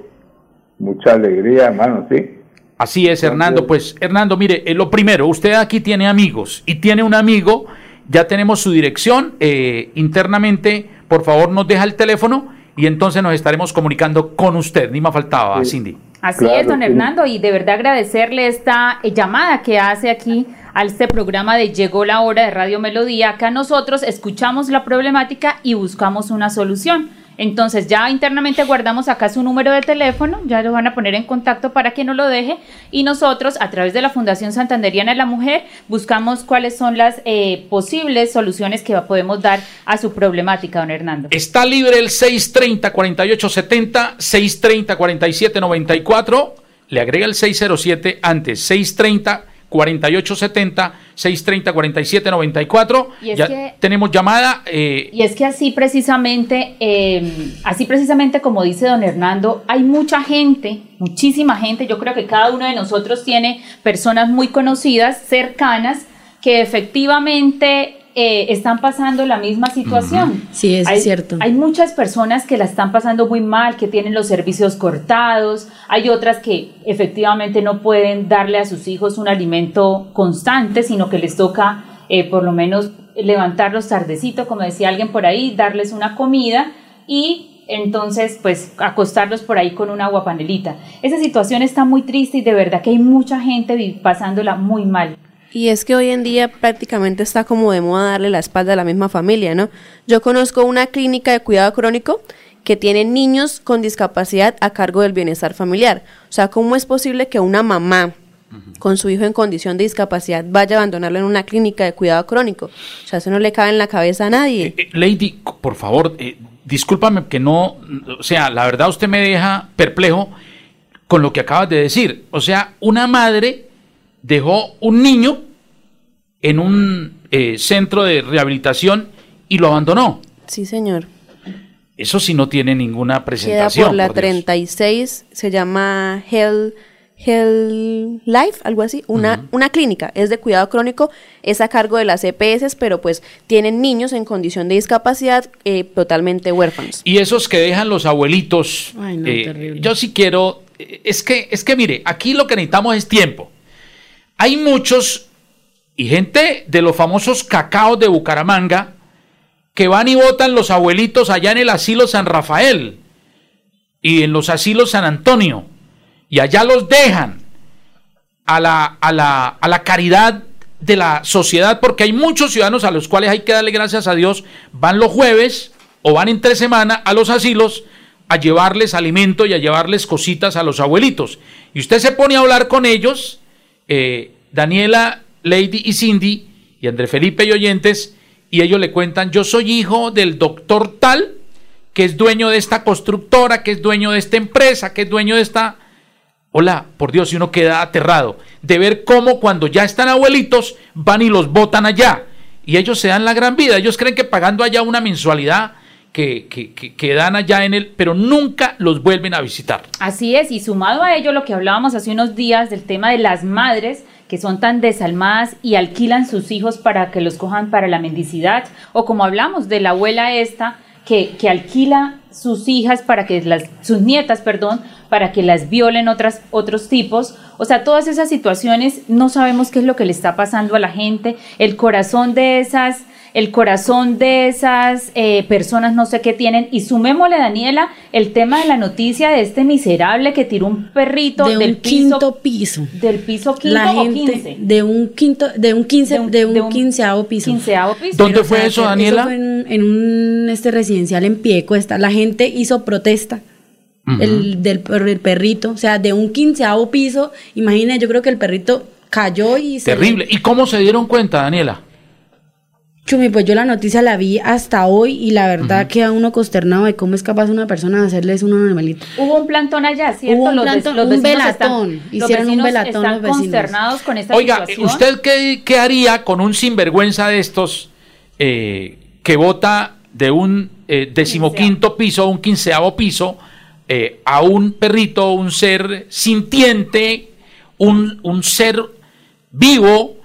mucha alegría, hermano, sí. Así es, Hernando. Pues, Hernando, mire, eh, lo primero, usted aquí tiene amigos y tiene un amigo, ya tenemos su dirección eh, internamente, por favor nos deja el teléfono y entonces nos estaremos comunicando con usted. Ni más faltaba, Cindy. Así es, don Hernando, y de verdad agradecerle esta eh, llamada que hace aquí a este programa de Llegó la hora de Radio Melodía. Acá nosotros escuchamos la problemática y buscamos una solución. Entonces ya internamente guardamos acá su número de teléfono, ya lo van a poner en contacto para que no lo deje y nosotros a través de la Fundación Santanderiana de la Mujer buscamos cuáles son las eh, posibles soluciones que podemos dar a su problemática, don Hernando. Está libre el 630-4870, 630-4794, le agrega el 607 antes, 630 4870 630 4794. Y es ya que- tenemos llamada. eh, Y es que así precisamente, eh, así precisamente como dice don Hernando, hay mucha gente, muchísima gente, yo creo que cada uno de nosotros tiene personas muy conocidas, cercanas, que efectivamente eh, están pasando la misma situación. Sí, hay, es cierto. Hay muchas personas que la están pasando muy mal, que tienen los servicios cortados, hay otras que efectivamente no pueden darle a sus hijos un alimento constante, sino que les toca eh, por lo menos levantarlos tardecito, como decía alguien por ahí, darles una comida y entonces pues acostarlos por ahí con una aguapanelita. Esa situación está muy triste y de verdad que hay mucha gente pasándola muy mal. Y es que hoy en día prácticamente está como de moda darle la espalda a la misma familia, ¿no? Yo conozco una clínica de cuidado crónico que tiene niños con discapacidad a cargo del bienestar familiar. O sea, ¿cómo es posible que una mamá con su hijo en condición de discapacidad vaya a abandonarlo en una clínica de cuidado crónico? O sea, eso no le cabe en la cabeza a nadie. Eh, Lady, por favor, eh, discúlpame que no, o sea, la verdad usted me deja perplejo con lo que acabas de decir. O sea, una madre dejó un niño en un eh, centro de rehabilitación y lo abandonó. Sí, señor. Eso sí no tiene ninguna Queda presentación. por la por Dios. 36, se llama Hell, Hell Life, algo así, una, una clínica, es de cuidado crónico, es a cargo de las EPS, pero pues tienen niños en condición de discapacidad eh, totalmente huérfanos. Y esos que dejan los abuelitos, Ay, no, eh, terrible. yo sí quiero, eh, es que, es que mire, aquí lo que necesitamos es tiempo. Hay muchos y gente de los famosos cacaos de Bucaramanga que van y votan los abuelitos allá en el asilo San Rafael y en los asilos San Antonio y allá los dejan a la, a la, a la caridad de la sociedad, porque hay muchos ciudadanos a los cuales hay que darle gracias a Dios, van los jueves o van entre semana a los asilos a llevarles alimento y a llevarles cositas a los abuelitos. Y usted se pone a hablar con ellos, eh, Daniela, Lady y Cindy, y André Felipe y oyentes, y ellos le cuentan, yo soy hijo del doctor tal, que es dueño de esta constructora, que es dueño de esta empresa, que es dueño de esta... Hola, por Dios, y uno queda aterrado de ver cómo cuando ya están abuelitos van y los botan allá. Y ellos se dan la gran vida. Ellos creen que pagando allá una mensualidad que, que, dan allá en el... Pero nunca los vuelven a visitar. Así es, y sumado a ello lo que hablábamos hace unos días del tema de las madres que son tan desalmadas y alquilan sus hijos para que los cojan para la mendicidad, o como hablamos de la abuela esta que, que alquila sus hijas para que las, sus nietas, perdón, para que las violen otras, otros tipos. O sea, todas esas situaciones no sabemos qué es lo que le está pasando a la gente, el corazón de esas el corazón de esas eh, personas no sé qué tienen. Y sumémosle, Daniela, el tema de la noticia de este miserable que tiró un perrito de del un piso, quinto piso. del piso quinto La o gente quince. de un quinto, de un quince, De un- de un, de un quinceavo piso. Quinceavo piso. ¿Dónde Pero, fue o sea, eso, que Daniela? fue en, en un este residencial en Piedecuesta. La gente hizo protesta. el, del, per- el perrito, o sea, de un quinceavo piso, imagínate, yo creo que el perrito cayó y se le- Terrible. ¿Y cómo se dieron cuenta, Daniela? Chumi, pues yo la noticia la vi hasta hoy y la verdad queda uno consternado de cómo es capaz una persona de hacerles un animalito. Hubo un plantón allá, ¿cierto? Hubo un Los plantón, los un velatón. están- los Hicieron un vecinos velatón están los vecinos. consternados con esta Oiga, situación. ¿usted qué, qué haría con un sinvergüenza de estos eh, que vota de un eh, decimoquinto piso, un quinceavo piso, eh, a un perrito, un ser sintiente, un, un ser vivo,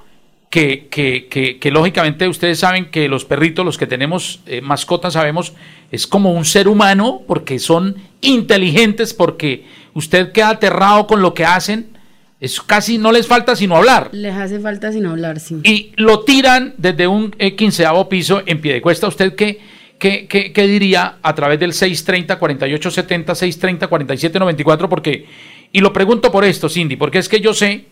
que, que, que, que lógicamente ustedes saben que los perritos, los que tenemos eh, mascotas, sabemos, es como un ser humano, porque son inteligentes, porque usted queda aterrado con lo que hacen, es casi no les falta sino hablar. Les hace falta sin hablar, sí. Y lo tiran desde un eh, quinceavo piso en pie de cuesta. ¿Usted qué, qué, qué, qué diría a través del 630-4870, 630-4794? Porque, y lo pregunto por esto, Cindy, porque es que yo sé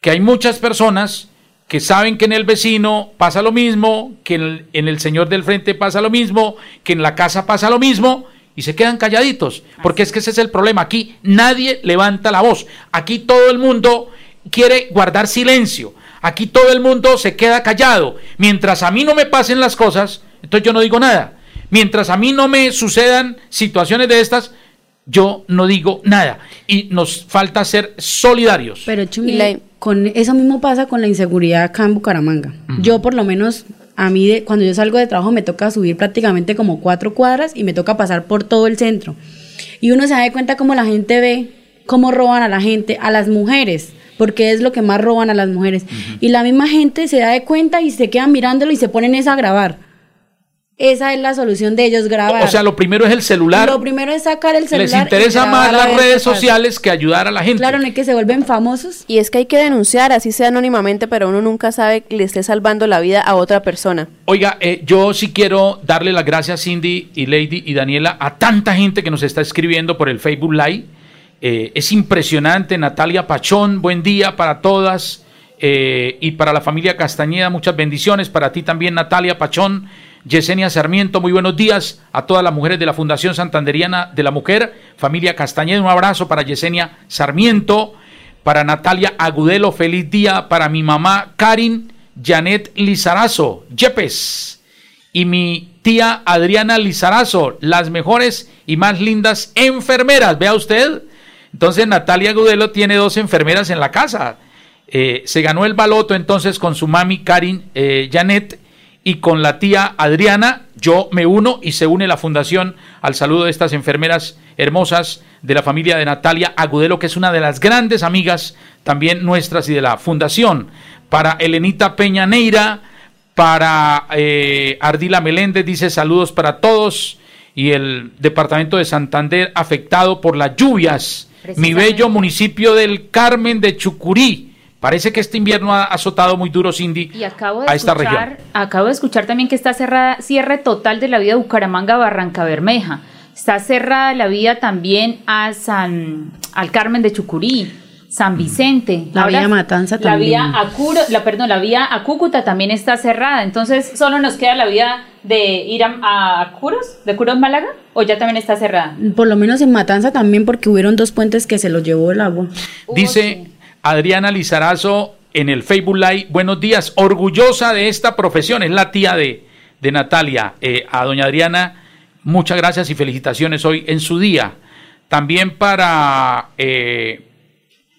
que hay muchas personas que saben que en el vecino pasa lo mismo, que en el, en el señor del frente pasa lo mismo, que en la casa pasa lo mismo, y se quedan calladitos, porque es que ese es el problema. Aquí nadie levanta la voz, aquí todo el mundo quiere guardar silencio, aquí todo el mundo se queda callado. Mientras a mí no me pasen las cosas, entonces yo no digo nada. Mientras a mí no me sucedan situaciones de estas, yo no digo nada. Y nos falta ser solidarios. Pero Chumi, Y la- con eso mismo pasa con la inseguridad acá en Bucaramanga. Yo por lo menos a mí de, cuando yo salgo de trabajo me toca subir prácticamente como cuatro cuadras y me toca pasar por todo el centro. Y uno se da cuenta cómo la gente ve, cómo roban a la gente, a las mujeres, porque es lo que más roban a las mujeres. Y la misma gente se da de cuenta y se quedan mirándolo y se ponen esa a grabar. Esa es la solución de ellos, grabar. O sea, lo primero es el celular. Lo primero es sacar el celular. Les interesa más las redes sociales que ayudar a la gente. Claro, no es que se vuelven famosos. Y es que hay que denunciar, así sea anónimamente, pero uno nunca sabe que le esté salvando la vida a otra persona. Oiga, eh, yo sí quiero darle las gracias, Cindy y Lady y Daniela, a tanta gente que nos está escribiendo por el Facebook Live. Eh, es impresionante, Natalia Pachón, buen día para todas. Eh, y para la familia Castañeda, muchas bendiciones. Para ti también, Natalia Pachón. Yesenia Sarmiento, muy buenos días a todas las mujeres de la Fundación Santanderiana de la Mujer, familia Castañeda, un abrazo para Yesenia Sarmiento, para Natalia Agudelo, feliz día para mi mamá Karin Janet Lizarazo, Yepes, y mi tía Adriana Lizarazo, las mejores y más lindas enfermeras, vea usted. Entonces Natalia Agudelo tiene dos enfermeras en la casa. Eh, se ganó el baloto entonces con su mami Karin eh, Janet y con la tía Adriana yo me uno y se une la fundación al saludo de estas enfermeras hermosas de la familia de Natalia Agudelo, que es una de las grandes amigas también nuestras y de la fundación. Para Elenita Peña Neira, para eh, Ardila Meléndez, dice saludos para todos. Y el departamento de Santander afectado por las lluvias. Mi bello municipio del Carmen de Chucurí Parece que este invierno ha azotado muy duro, Cindy, y acabo de a esta escuchar, región. Acabo de escuchar también que está cerrada, cierre total de la vía Bucaramanga Barranca Bermeja. Está cerrada la vía también a San, al Carmen de Chucurí, San Vicente. La vía Matanza también. La vía a Curo, la, perdón, la vía a Cúcuta también está cerrada. Entonces, ¿solo nos queda la vía de ir a, a Curos, de Curos Málaga? ¿O ya también está cerrada? Por lo menos en Matanza también porque hubieron dos puentes que se los llevó el agua. Dice Adriana Lizarazo en el Facebook Live, buenos días, orgullosa de esta profesión, es la tía de, de Natalia. Eh, a doña Adriana, muchas gracias y felicitaciones hoy en su día. También para... Eh,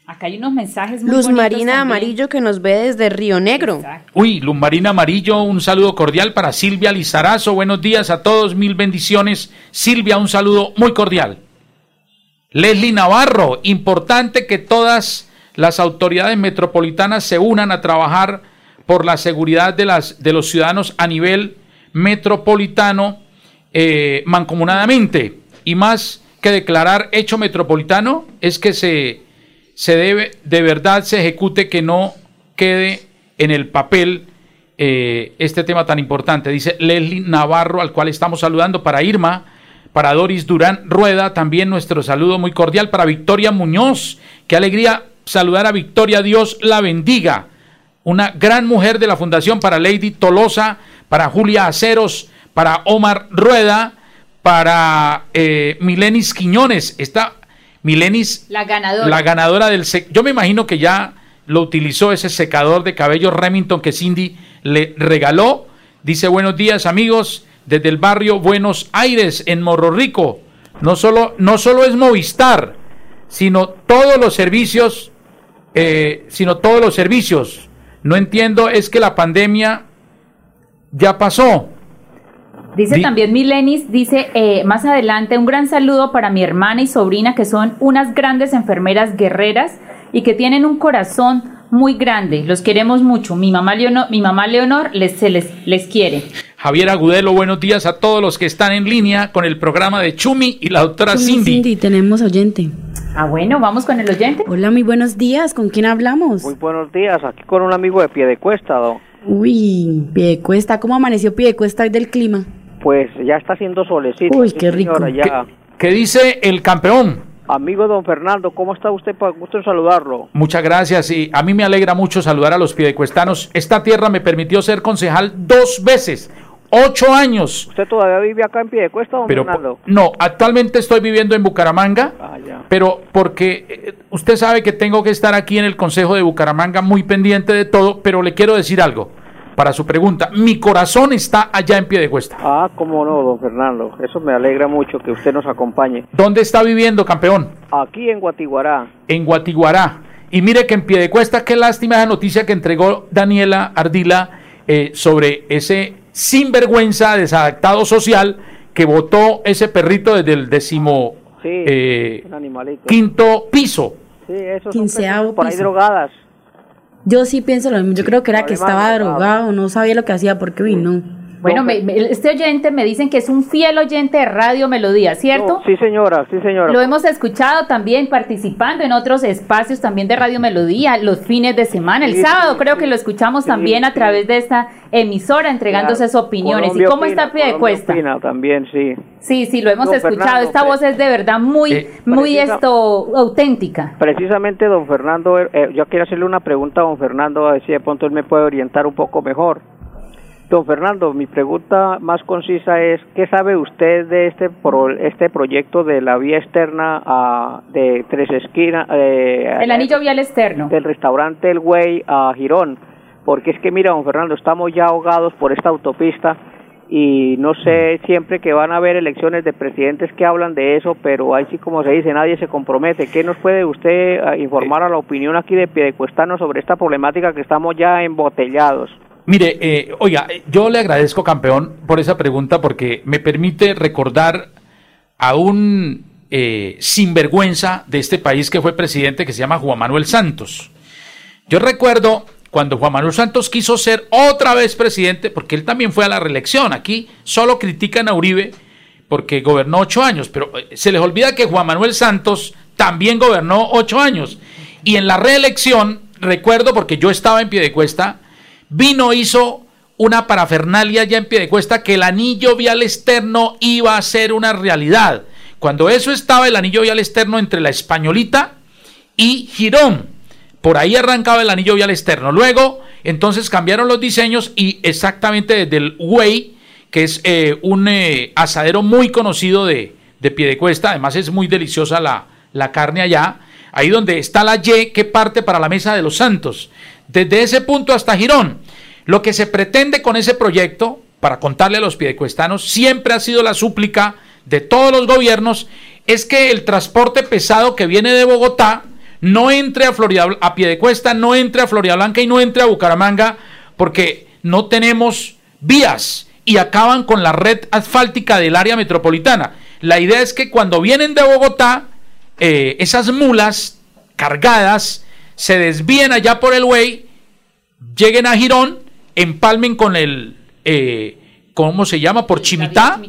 Acá hay unos mensajes muy Luz Marina también. Amarillo que nos ve desde Río Negro. Exacto. Uy, Luz Marina Amarillo, un saludo cordial para Silvia Lizarazo. Buenos días a todos, mil bendiciones. Silvia, un saludo muy cordial. Leslie Navarro, importante que todas las autoridades metropolitanas se unan a trabajar por la seguridad de, las, de los ciudadanos a nivel metropolitano eh, mancomunadamente. Y más que declarar hecho metropolitano, es que se, se debe, de verdad se ejecute, que no quede en el papel eh, este tema tan importante. Dice Leslie Navarro, al cual estamos saludando, para Irma, para Doris Durán Rueda, también nuestro saludo muy cordial para Victoria Muñoz. Qué alegría saludar a Victoria, Dios la bendiga. Una gran mujer de la Fundación para Lady Tolosa, para Julia Aceros, para Omar Rueda, para eh, Milenis Quiñones. Está Milenis, La ganadora. la ganadora del... sec- Yo me imagino que ya lo utilizó ese secador de cabello Remington que Cindy le regaló. Dice buenos días amigos desde el barrio Buenos Aires en Morro Rico. No solo, no solo es Movistar, sino todos los servicios, eh, sino todos los servicios. No entiendo, es que la pandemia ya pasó. Dice Di- también Milenis, dice eh, más adelante, un gran saludo para mi hermana y sobrina que son unas grandes enfermeras guerreras y que tienen un corazón muy grande. Los queremos mucho. Mi mamá Leonor, mi mamá Leonor les, se les, les quiere. Javier Agudelo, buenos días a todos los que están en línea con el programa de Chumi y la doctora Cindy. Cindy, tenemos oyente. Ah, bueno, vamos con el oyente. Hola, muy buenos días. ¿Con quién hablamos? Muy buenos días, aquí con un amigo de Piedecuesta, don. Uy, Piedecuesta. ¿Cómo amaneció Piedecuesta hoy del clima? Pues ya está haciendo solecito. Uy, qué rico. señora, ya. ¿Qué dice el campeón? Amigo don Fernando, ¿cómo está usted? Pa- Gusto en saludarlo. Muchas gracias y a mí me alegra mucho saludar a los piedecuestanos. Esta tierra me permitió ser concejal dos veces, ocho años. ¿Usted todavía vive acá en Piedecuesta, don Pero Fernando? no, actualmente estoy viviendo en Bucaramanga, Ah, pero porque eh, usted sabe que tengo que estar aquí en el Consejo de Bucaramanga muy pendiente de todo, pero le quiero decir algo para su pregunta. Mi corazón está allá en Piedecuesta. Ah, cómo no, don Fernando. Eso me alegra mucho que usted nos acompañe. ¿Dónde está viviendo, campeón? Aquí en Guatiguará. En Guatiguará. Y mire que en pie de cuesta, qué lástima esa noticia que entregó Daniela Ardila eh, sobre ese sinvergüenza desadaptado social que votó ese perrito desde el décimo eh, quinto piso. Sí, eso por ahí drogadas. Yo sí pienso lo mismo. Yo creo que era que estaba drogado, no sabía lo que hacía porque vino. Bueno, este oyente me dicen que es un fiel oyente de Radio Melodía, ¿cierto? sí, señora, sí, señora. Lo hemos escuchado también participando en otros espacios también de Radio Melodía, los fines de semana. El sábado creo que lo escuchamos también a través de esta emisora entregándose sus opiniones. ¿Y cómo está pie de cuesta? también, sí. Sí, sí, lo hemos escuchado. Esta voz es de verdad muy, eh, muy esto auténtica. Precisamente, don Fernando, eh, yo quiero hacerle una pregunta a don Fernando, a ver si de pronto él me puede orientar un poco mejor. Don Fernando, mi pregunta más concisa es, ¿qué sabe usted de este este proyecto de la vía externa a, de Tres Esquinas? el anillo vial externo. Del restaurante El Güey a Girón. Porque es que, mira, don Fernando, estamos ya ahogados por esta autopista y no sé siempre que van a haber elecciones de presidentes que hablan de eso, pero ahí sí como se dice, nadie se compromete. ¿Qué nos puede usted eh, informar a la opinión aquí de Piedecuestano sobre esta problemática que estamos ya embotellados? Mire, eh, oiga, yo le agradezco, campeón, por esa pregunta porque me permite recordar a un eh, sinvergüenza de este país que fue presidente que se llama Juan Manuel Santos. Yo recuerdo cuando Juan Manuel Santos quiso ser otra vez presidente, porque él también fue a la reelección. Aquí solo critican a Uribe porque gobernó ocho años, pero eh, se les olvida que Juan Manuel Santos también gobernó ocho años. Y en la reelección, recuerdo porque yo estaba en pie de cuesta, vino, hizo una parafernalia ya en pie de cuesta que el anillo vial externo iba a ser una realidad. Cuando eso estaba el anillo vial externo entre la Españolita y Girón. Por ahí arrancaba el anillo vial externo. Luego, entonces cambiaron los diseños y exactamente desde el Way, que es eh, un eh, asadero muy conocido de, de Piedecuesta, además es muy deliciosa la, la carne allá, ahí donde está la Y que parte para la Mesa de los Santos desde ese punto hasta Girón. Lo que se pretende con ese proyecto, para contarle a los piedecuestanos, siempre ha sido la súplica de todos los gobiernos, es que el transporte pesado que viene de Bogotá no entre a Florida, a Piedecuesta, no entre a Florida Blanca y no entre a Bucaramanga, porque no tenemos vías y acaban con la red asfáltica del área metropolitana. La idea es que cuando vienen de Bogotá, eh, esas mulas cargadas se desvíen allá por el Way, lleguen a Girón, empalmen con el, eh, ¿cómo se llama? Por Chimitá,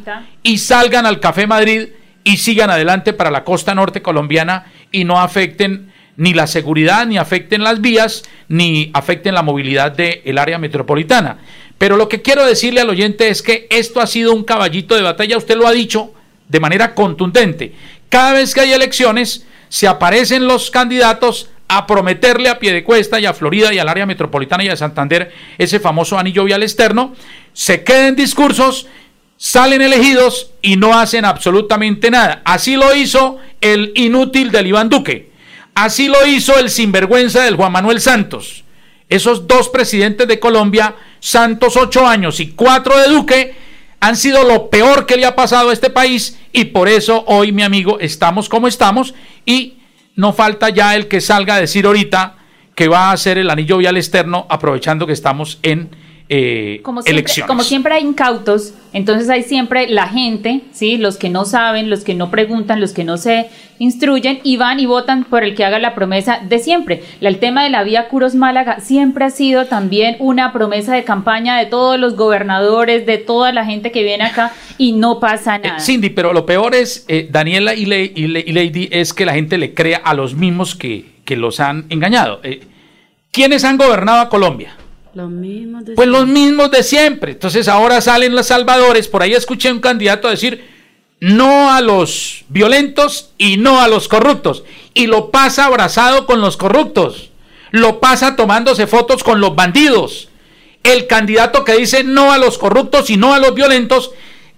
y salgan al Café Madrid y sigan adelante para la costa norte colombiana y no afecten ni la seguridad, ni afecten las vías, ni afecten la movilidad del área metropolitana. Pero lo que quiero decirle al oyente es que esto ha sido un caballito de batalla, usted lo ha dicho de manera contundente. Cada vez que hay elecciones, se aparecen los candidatos a prometerle a Piedecuesta y a Florida y al área metropolitana y a Santander ese famoso anillo vial externo, se queden discursos, salen elegidos y no hacen absolutamente nada. Así lo hizo el inútil del Iván Duque, así lo hizo el sinvergüenza del Juan Manuel Santos. Esos dos presidentes de Colombia, Santos ocho años y cuatro de Duque, han sido lo peor que le ha pasado a este país y por eso hoy, mi amigo, estamos como estamos y no falta ya el que salga a decir ahorita que va a hacer el anillo vial externo aprovechando que estamos en eh, como siempre, elecciones. Como siempre hay incautos, entonces hay siempre la gente, ¿sí? los que no saben, los que no preguntan, los que no se instruyen y van y votan por el que haga la promesa de siempre. El tema de la vía Curos Málaga siempre ha sido también una promesa de campaña de todos los gobernadores, de toda la gente que viene acá y no pasa eh, nada. Cindy, pero lo peor es, eh, Daniela y, Lady, es que la gente le crea a los mismos que, que los han engañado. ¿Quiénes han gobernado a Colombia? Los mismos de pues los mismos de siempre. Entonces ahora salen los salvadores. Por ahí escuché a un candidato decir no a los violentos y no a los corruptos. Y lo pasa abrazado con los corruptos. Lo pasa tomándose fotos con los bandidos. El candidato que dice no a los corruptos y no a los violentos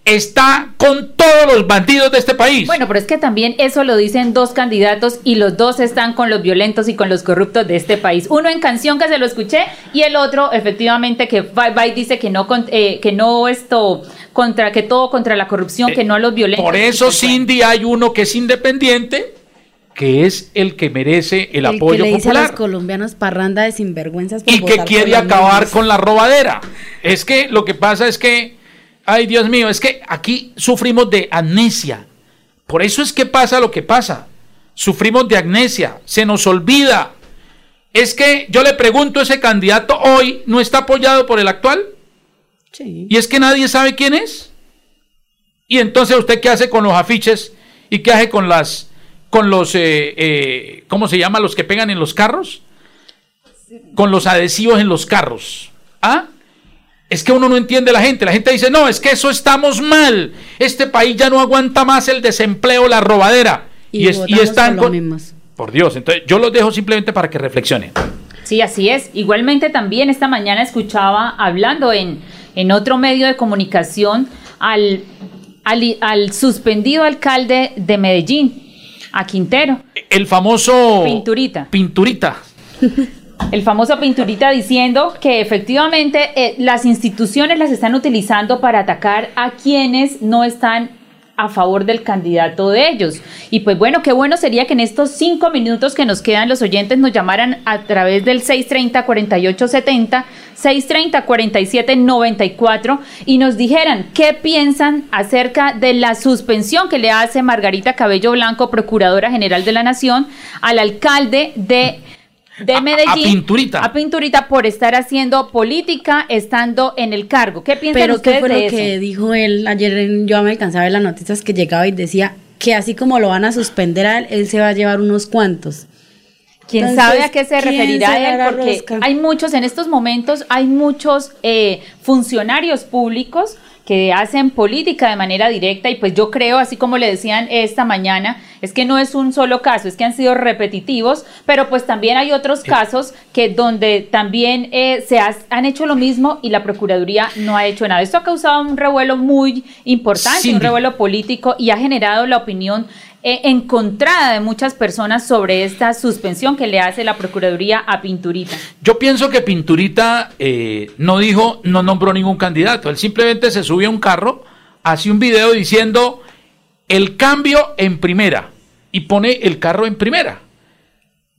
está con todos los bandidos de este país. Bueno, pero es que también eso lo dicen dos candidatos y los dos están con los violentos y con los corruptos de este país. Uno en canción que se lo escuché y el otro efectivamente que va y dice que no eh, que no esto contra que todo contra la corrupción, que no a los violentos. Por eso Cindy hay uno que es independiente que es el que merece el, apoyo que le dice popular. a los colombianos parranda de sinvergüenzas por y que quiere acabar con la robadera. Es que lo que pasa es que, ay Dios mío, es que aquí sufrimos de amnesia. Por eso es que pasa lo que pasa. Sufrimos de amnesia, se nos olvida. Es que yo le pregunto, ese candidato hoy no está apoyado por el actual. Sí. Y es que nadie sabe quién es. Y entonces usted qué hace con los afiches y qué hace con las, con los, eh, eh, ¿cómo se llama? Los que pegan en los carros. Con los adhesivos en los carros. ¿Ah? Es que uno no entiende la gente. La gente dice, no, es que eso estamos mal. Este país ya no aguanta más el desempleo, la robadera. Y, es- votamos están con-. Por Dios, entonces yo los dejo simplemente para que reflexionen. Sí, así es. Igualmente también esta mañana escuchaba hablando en, en otro medio de comunicación al, al, al suspendido alcalde de Medellín, a Quintero, El famoso... Pinturita. Pinturita. (laughs) el famoso Pinturita diciendo que efectivamente eh, las instituciones las están utilizando para atacar a quienes no están a favor del candidato de ellos. Y pues bueno, qué bueno sería que en estos cinco minutos que nos quedan los oyentes nos llamaran a través del 630-4870, 630-4794 y nos dijeran qué piensan acerca de la suspensión que le hace Margarita Cabello Blanco, Procuradora General de la Nación, al alcalde de de Medellín Pinturita. a Pinturita por estar haciendo política estando en el cargo. ¿Qué piensan Pero ustedes ¿qué fue lo eso? que dijo él? Ayer en- yo me alcanzaba a ver las noticias que llegaba y decía que así como lo van a suspender a él, él se va a llevar unos cuantos. ¿Quién Entonces, sabe a qué se ¿quién referirá se él? Porque rosca? hay muchos, en estos momentos, hay muchos eh, funcionarios públicos que hacen política de manera directa y pues yo creo, así como le decían esta mañana, es que no es un solo caso, es que han sido repetitivos, pero pues también hay otros casos que donde también eh, se has- han hecho lo mismo y la Procuraduría no ha hecho nada. Esto ha causado un revuelo muy importante, un revuelo político y ha generado la opinión eh, encontrada de muchas personas sobre esta suspensión que le hace la Procuraduría a Pinturita. Yo pienso que Pinturita eh, no dijo, no nombró ningún candidato. Él simplemente se subió a un carro, hace un video diciendo el cambio en primera y pone el carro en primera.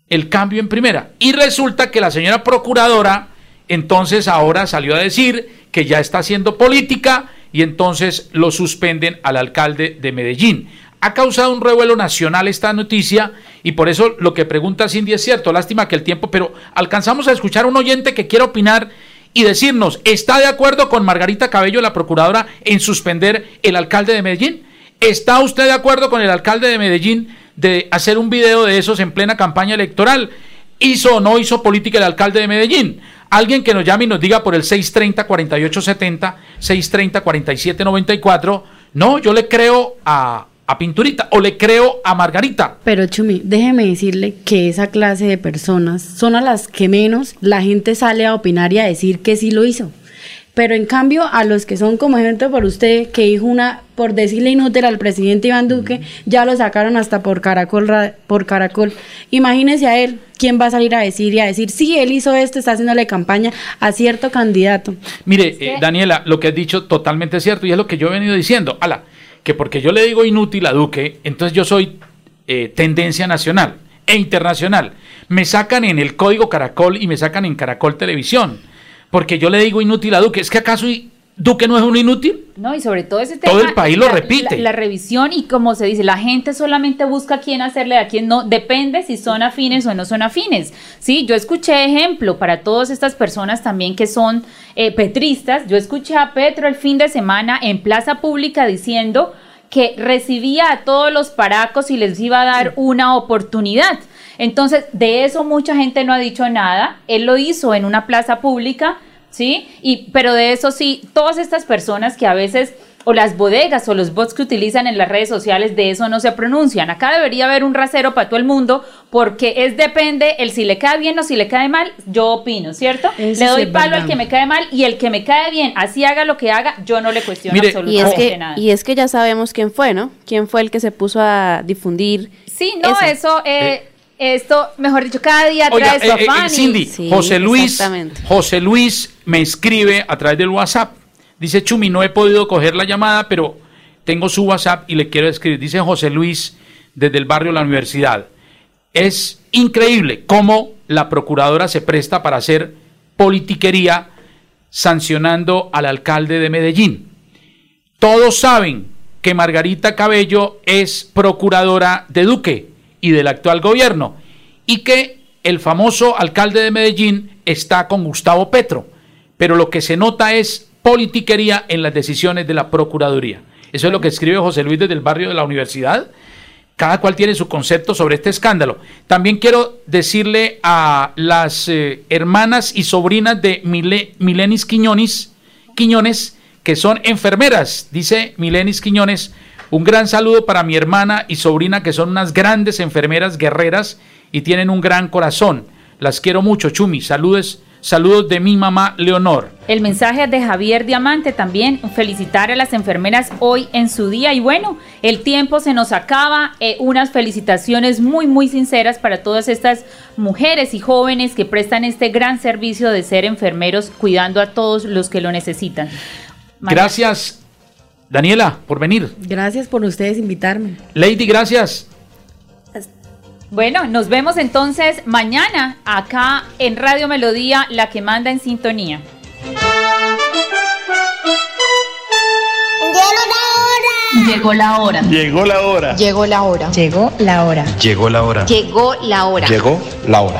El cambio en primera. Y resulta que la señora procuradora entonces ahora salió a decir que ya está haciendo política y entonces lo suspenden al alcalde de Medellín. Ha causado un revuelo nacional esta noticia y por eso lo que pregunta Cindy es cierto. Lástima que el tiempo, pero alcanzamos a escuchar a un oyente que quiere opinar y decirnos, ¿está de acuerdo con Margarita Cabello, la procuradora, en suspender el alcalde de Medellín? ¿Está usted de acuerdo con el alcalde de Medellín de hacer un video de esos en plena campaña electoral? ¿Hizo o no hizo política el alcalde de Medellín? Alguien que nos llame y nos diga por el 630-4870, 630-4794, no, yo le creo a, a Pinturita o le creo a Margarita. Pero Chumi, déjeme decirle que esa clase de personas son a las que menos la gente sale a opinar y a decir que sí lo hizo. Pero en cambio, a los que son como ejemplo por usted, que dijo una, por decirle inútil al presidente Iván Duque, ya lo sacaron hasta por caracol, ra- por caracol. Imagínese a él, quién va a salir a decir y a decir, sí, él hizo esto, está haciéndole campaña a cierto candidato. Mire, eh, Daniela, lo que has dicho totalmente cierto y es lo que yo he venido diciendo. Ala, que porque yo le digo inútil a Duque, entonces yo soy eh, tendencia nacional e internacional. Me sacan en el código Caracol y me sacan en Caracol Televisión. Porque yo le digo inútil a Duque. ¿Es que acaso Duque no es un inútil? No, y sobre todo ese tema. Todo el país lo la- repite. La, la revisión y como se dice, la gente solamente busca a quién hacerle, a quién no. Depende si son afines o no son afines. Sí, yo escuché ejemplo para todas estas personas también que son eh, petristas. Yo escuché a Petro el fin de semana en plaza pública diciendo que recibía a todos los paracos y les iba a dar una oportunidad. Entonces, de eso mucha gente no ha dicho nada. Él lo hizo en una plaza pública, ¿sí? Y, pero de eso sí, todas estas personas que a veces, o las bodegas o los bots que utilizan en las redes sociales, de eso no se pronuncian. Acá debería haber un rasero para todo el mundo, porque es depende el si le cae bien o si le cae mal, yo opino, ¿cierto? Eso le doy palo al que me cae mal y el que me cae bien, así haga lo que haga, yo no le cuestiono Mire, Y es, absolutamente que, nada. y es que ya sabemos quién fue, ¿no? ¿Quién fue el que se puso a difundir? Sí, no, Eso. eso, eh, esto, mejor dicho, cada día Oiga, trae su eh, eh, afán y- Cindy, Sí, José Luis. José Luis me escribe a través del WhatsApp. Dice Chumi, no he podido coger la llamada, pero tengo su WhatsApp y le quiero escribir. Dice José Luis desde el barrio La Universidad. es increíble cómo la procuradora se presta para hacer politiquería sancionando al alcalde de Medellín. Todos saben que Margarita Cabello es procuradora de Duque y del actual gobierno y que el famoso alcalde de Medellín está con Gustavo Petro, pero lo que se nota es politiquería en las decisiones de la Procuraduría. Eso es lo que escribe José Luis desde el barrio de la universidad. Cada cual tiene su concepto sobre este escándalo. También quiero decirle a las eh, hermanas y sobrinas de Milenis Quiñones, Quiñones, que son enfermeras, dice Milenis Quiñones, un gran saludo para mi hermana y sobrina, que son unas grandes enfermeras guerreras y tienen un gran corazón. Las quiero mucho, Chumi. Saludos, saludos de mi mamá Leonor. El mensaje de Javier Diamante también, felicitar a las enfermeras hoy en su día. Y bueno, el tiempo se nos acaba. Eh, unas felicitaciones muy, muy sinceras para todas estas mujeres y jóvenes que prestan este gran servicio de ser enfermeros, cuidando a todos los que lo necesitan. Gracias, Daniela, por venir. Gracias por ustedes invitarme. Lady, gracias. Bueno, nos vemos entonces mañana acá en Radio Melodía, la que manda en sintonía. Llegó la hora. Llegó la hora. Llegó la hora. Llegó la hora. Llegó la hora. Llegó la hora. Llegó la hora.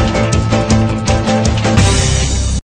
Thank you.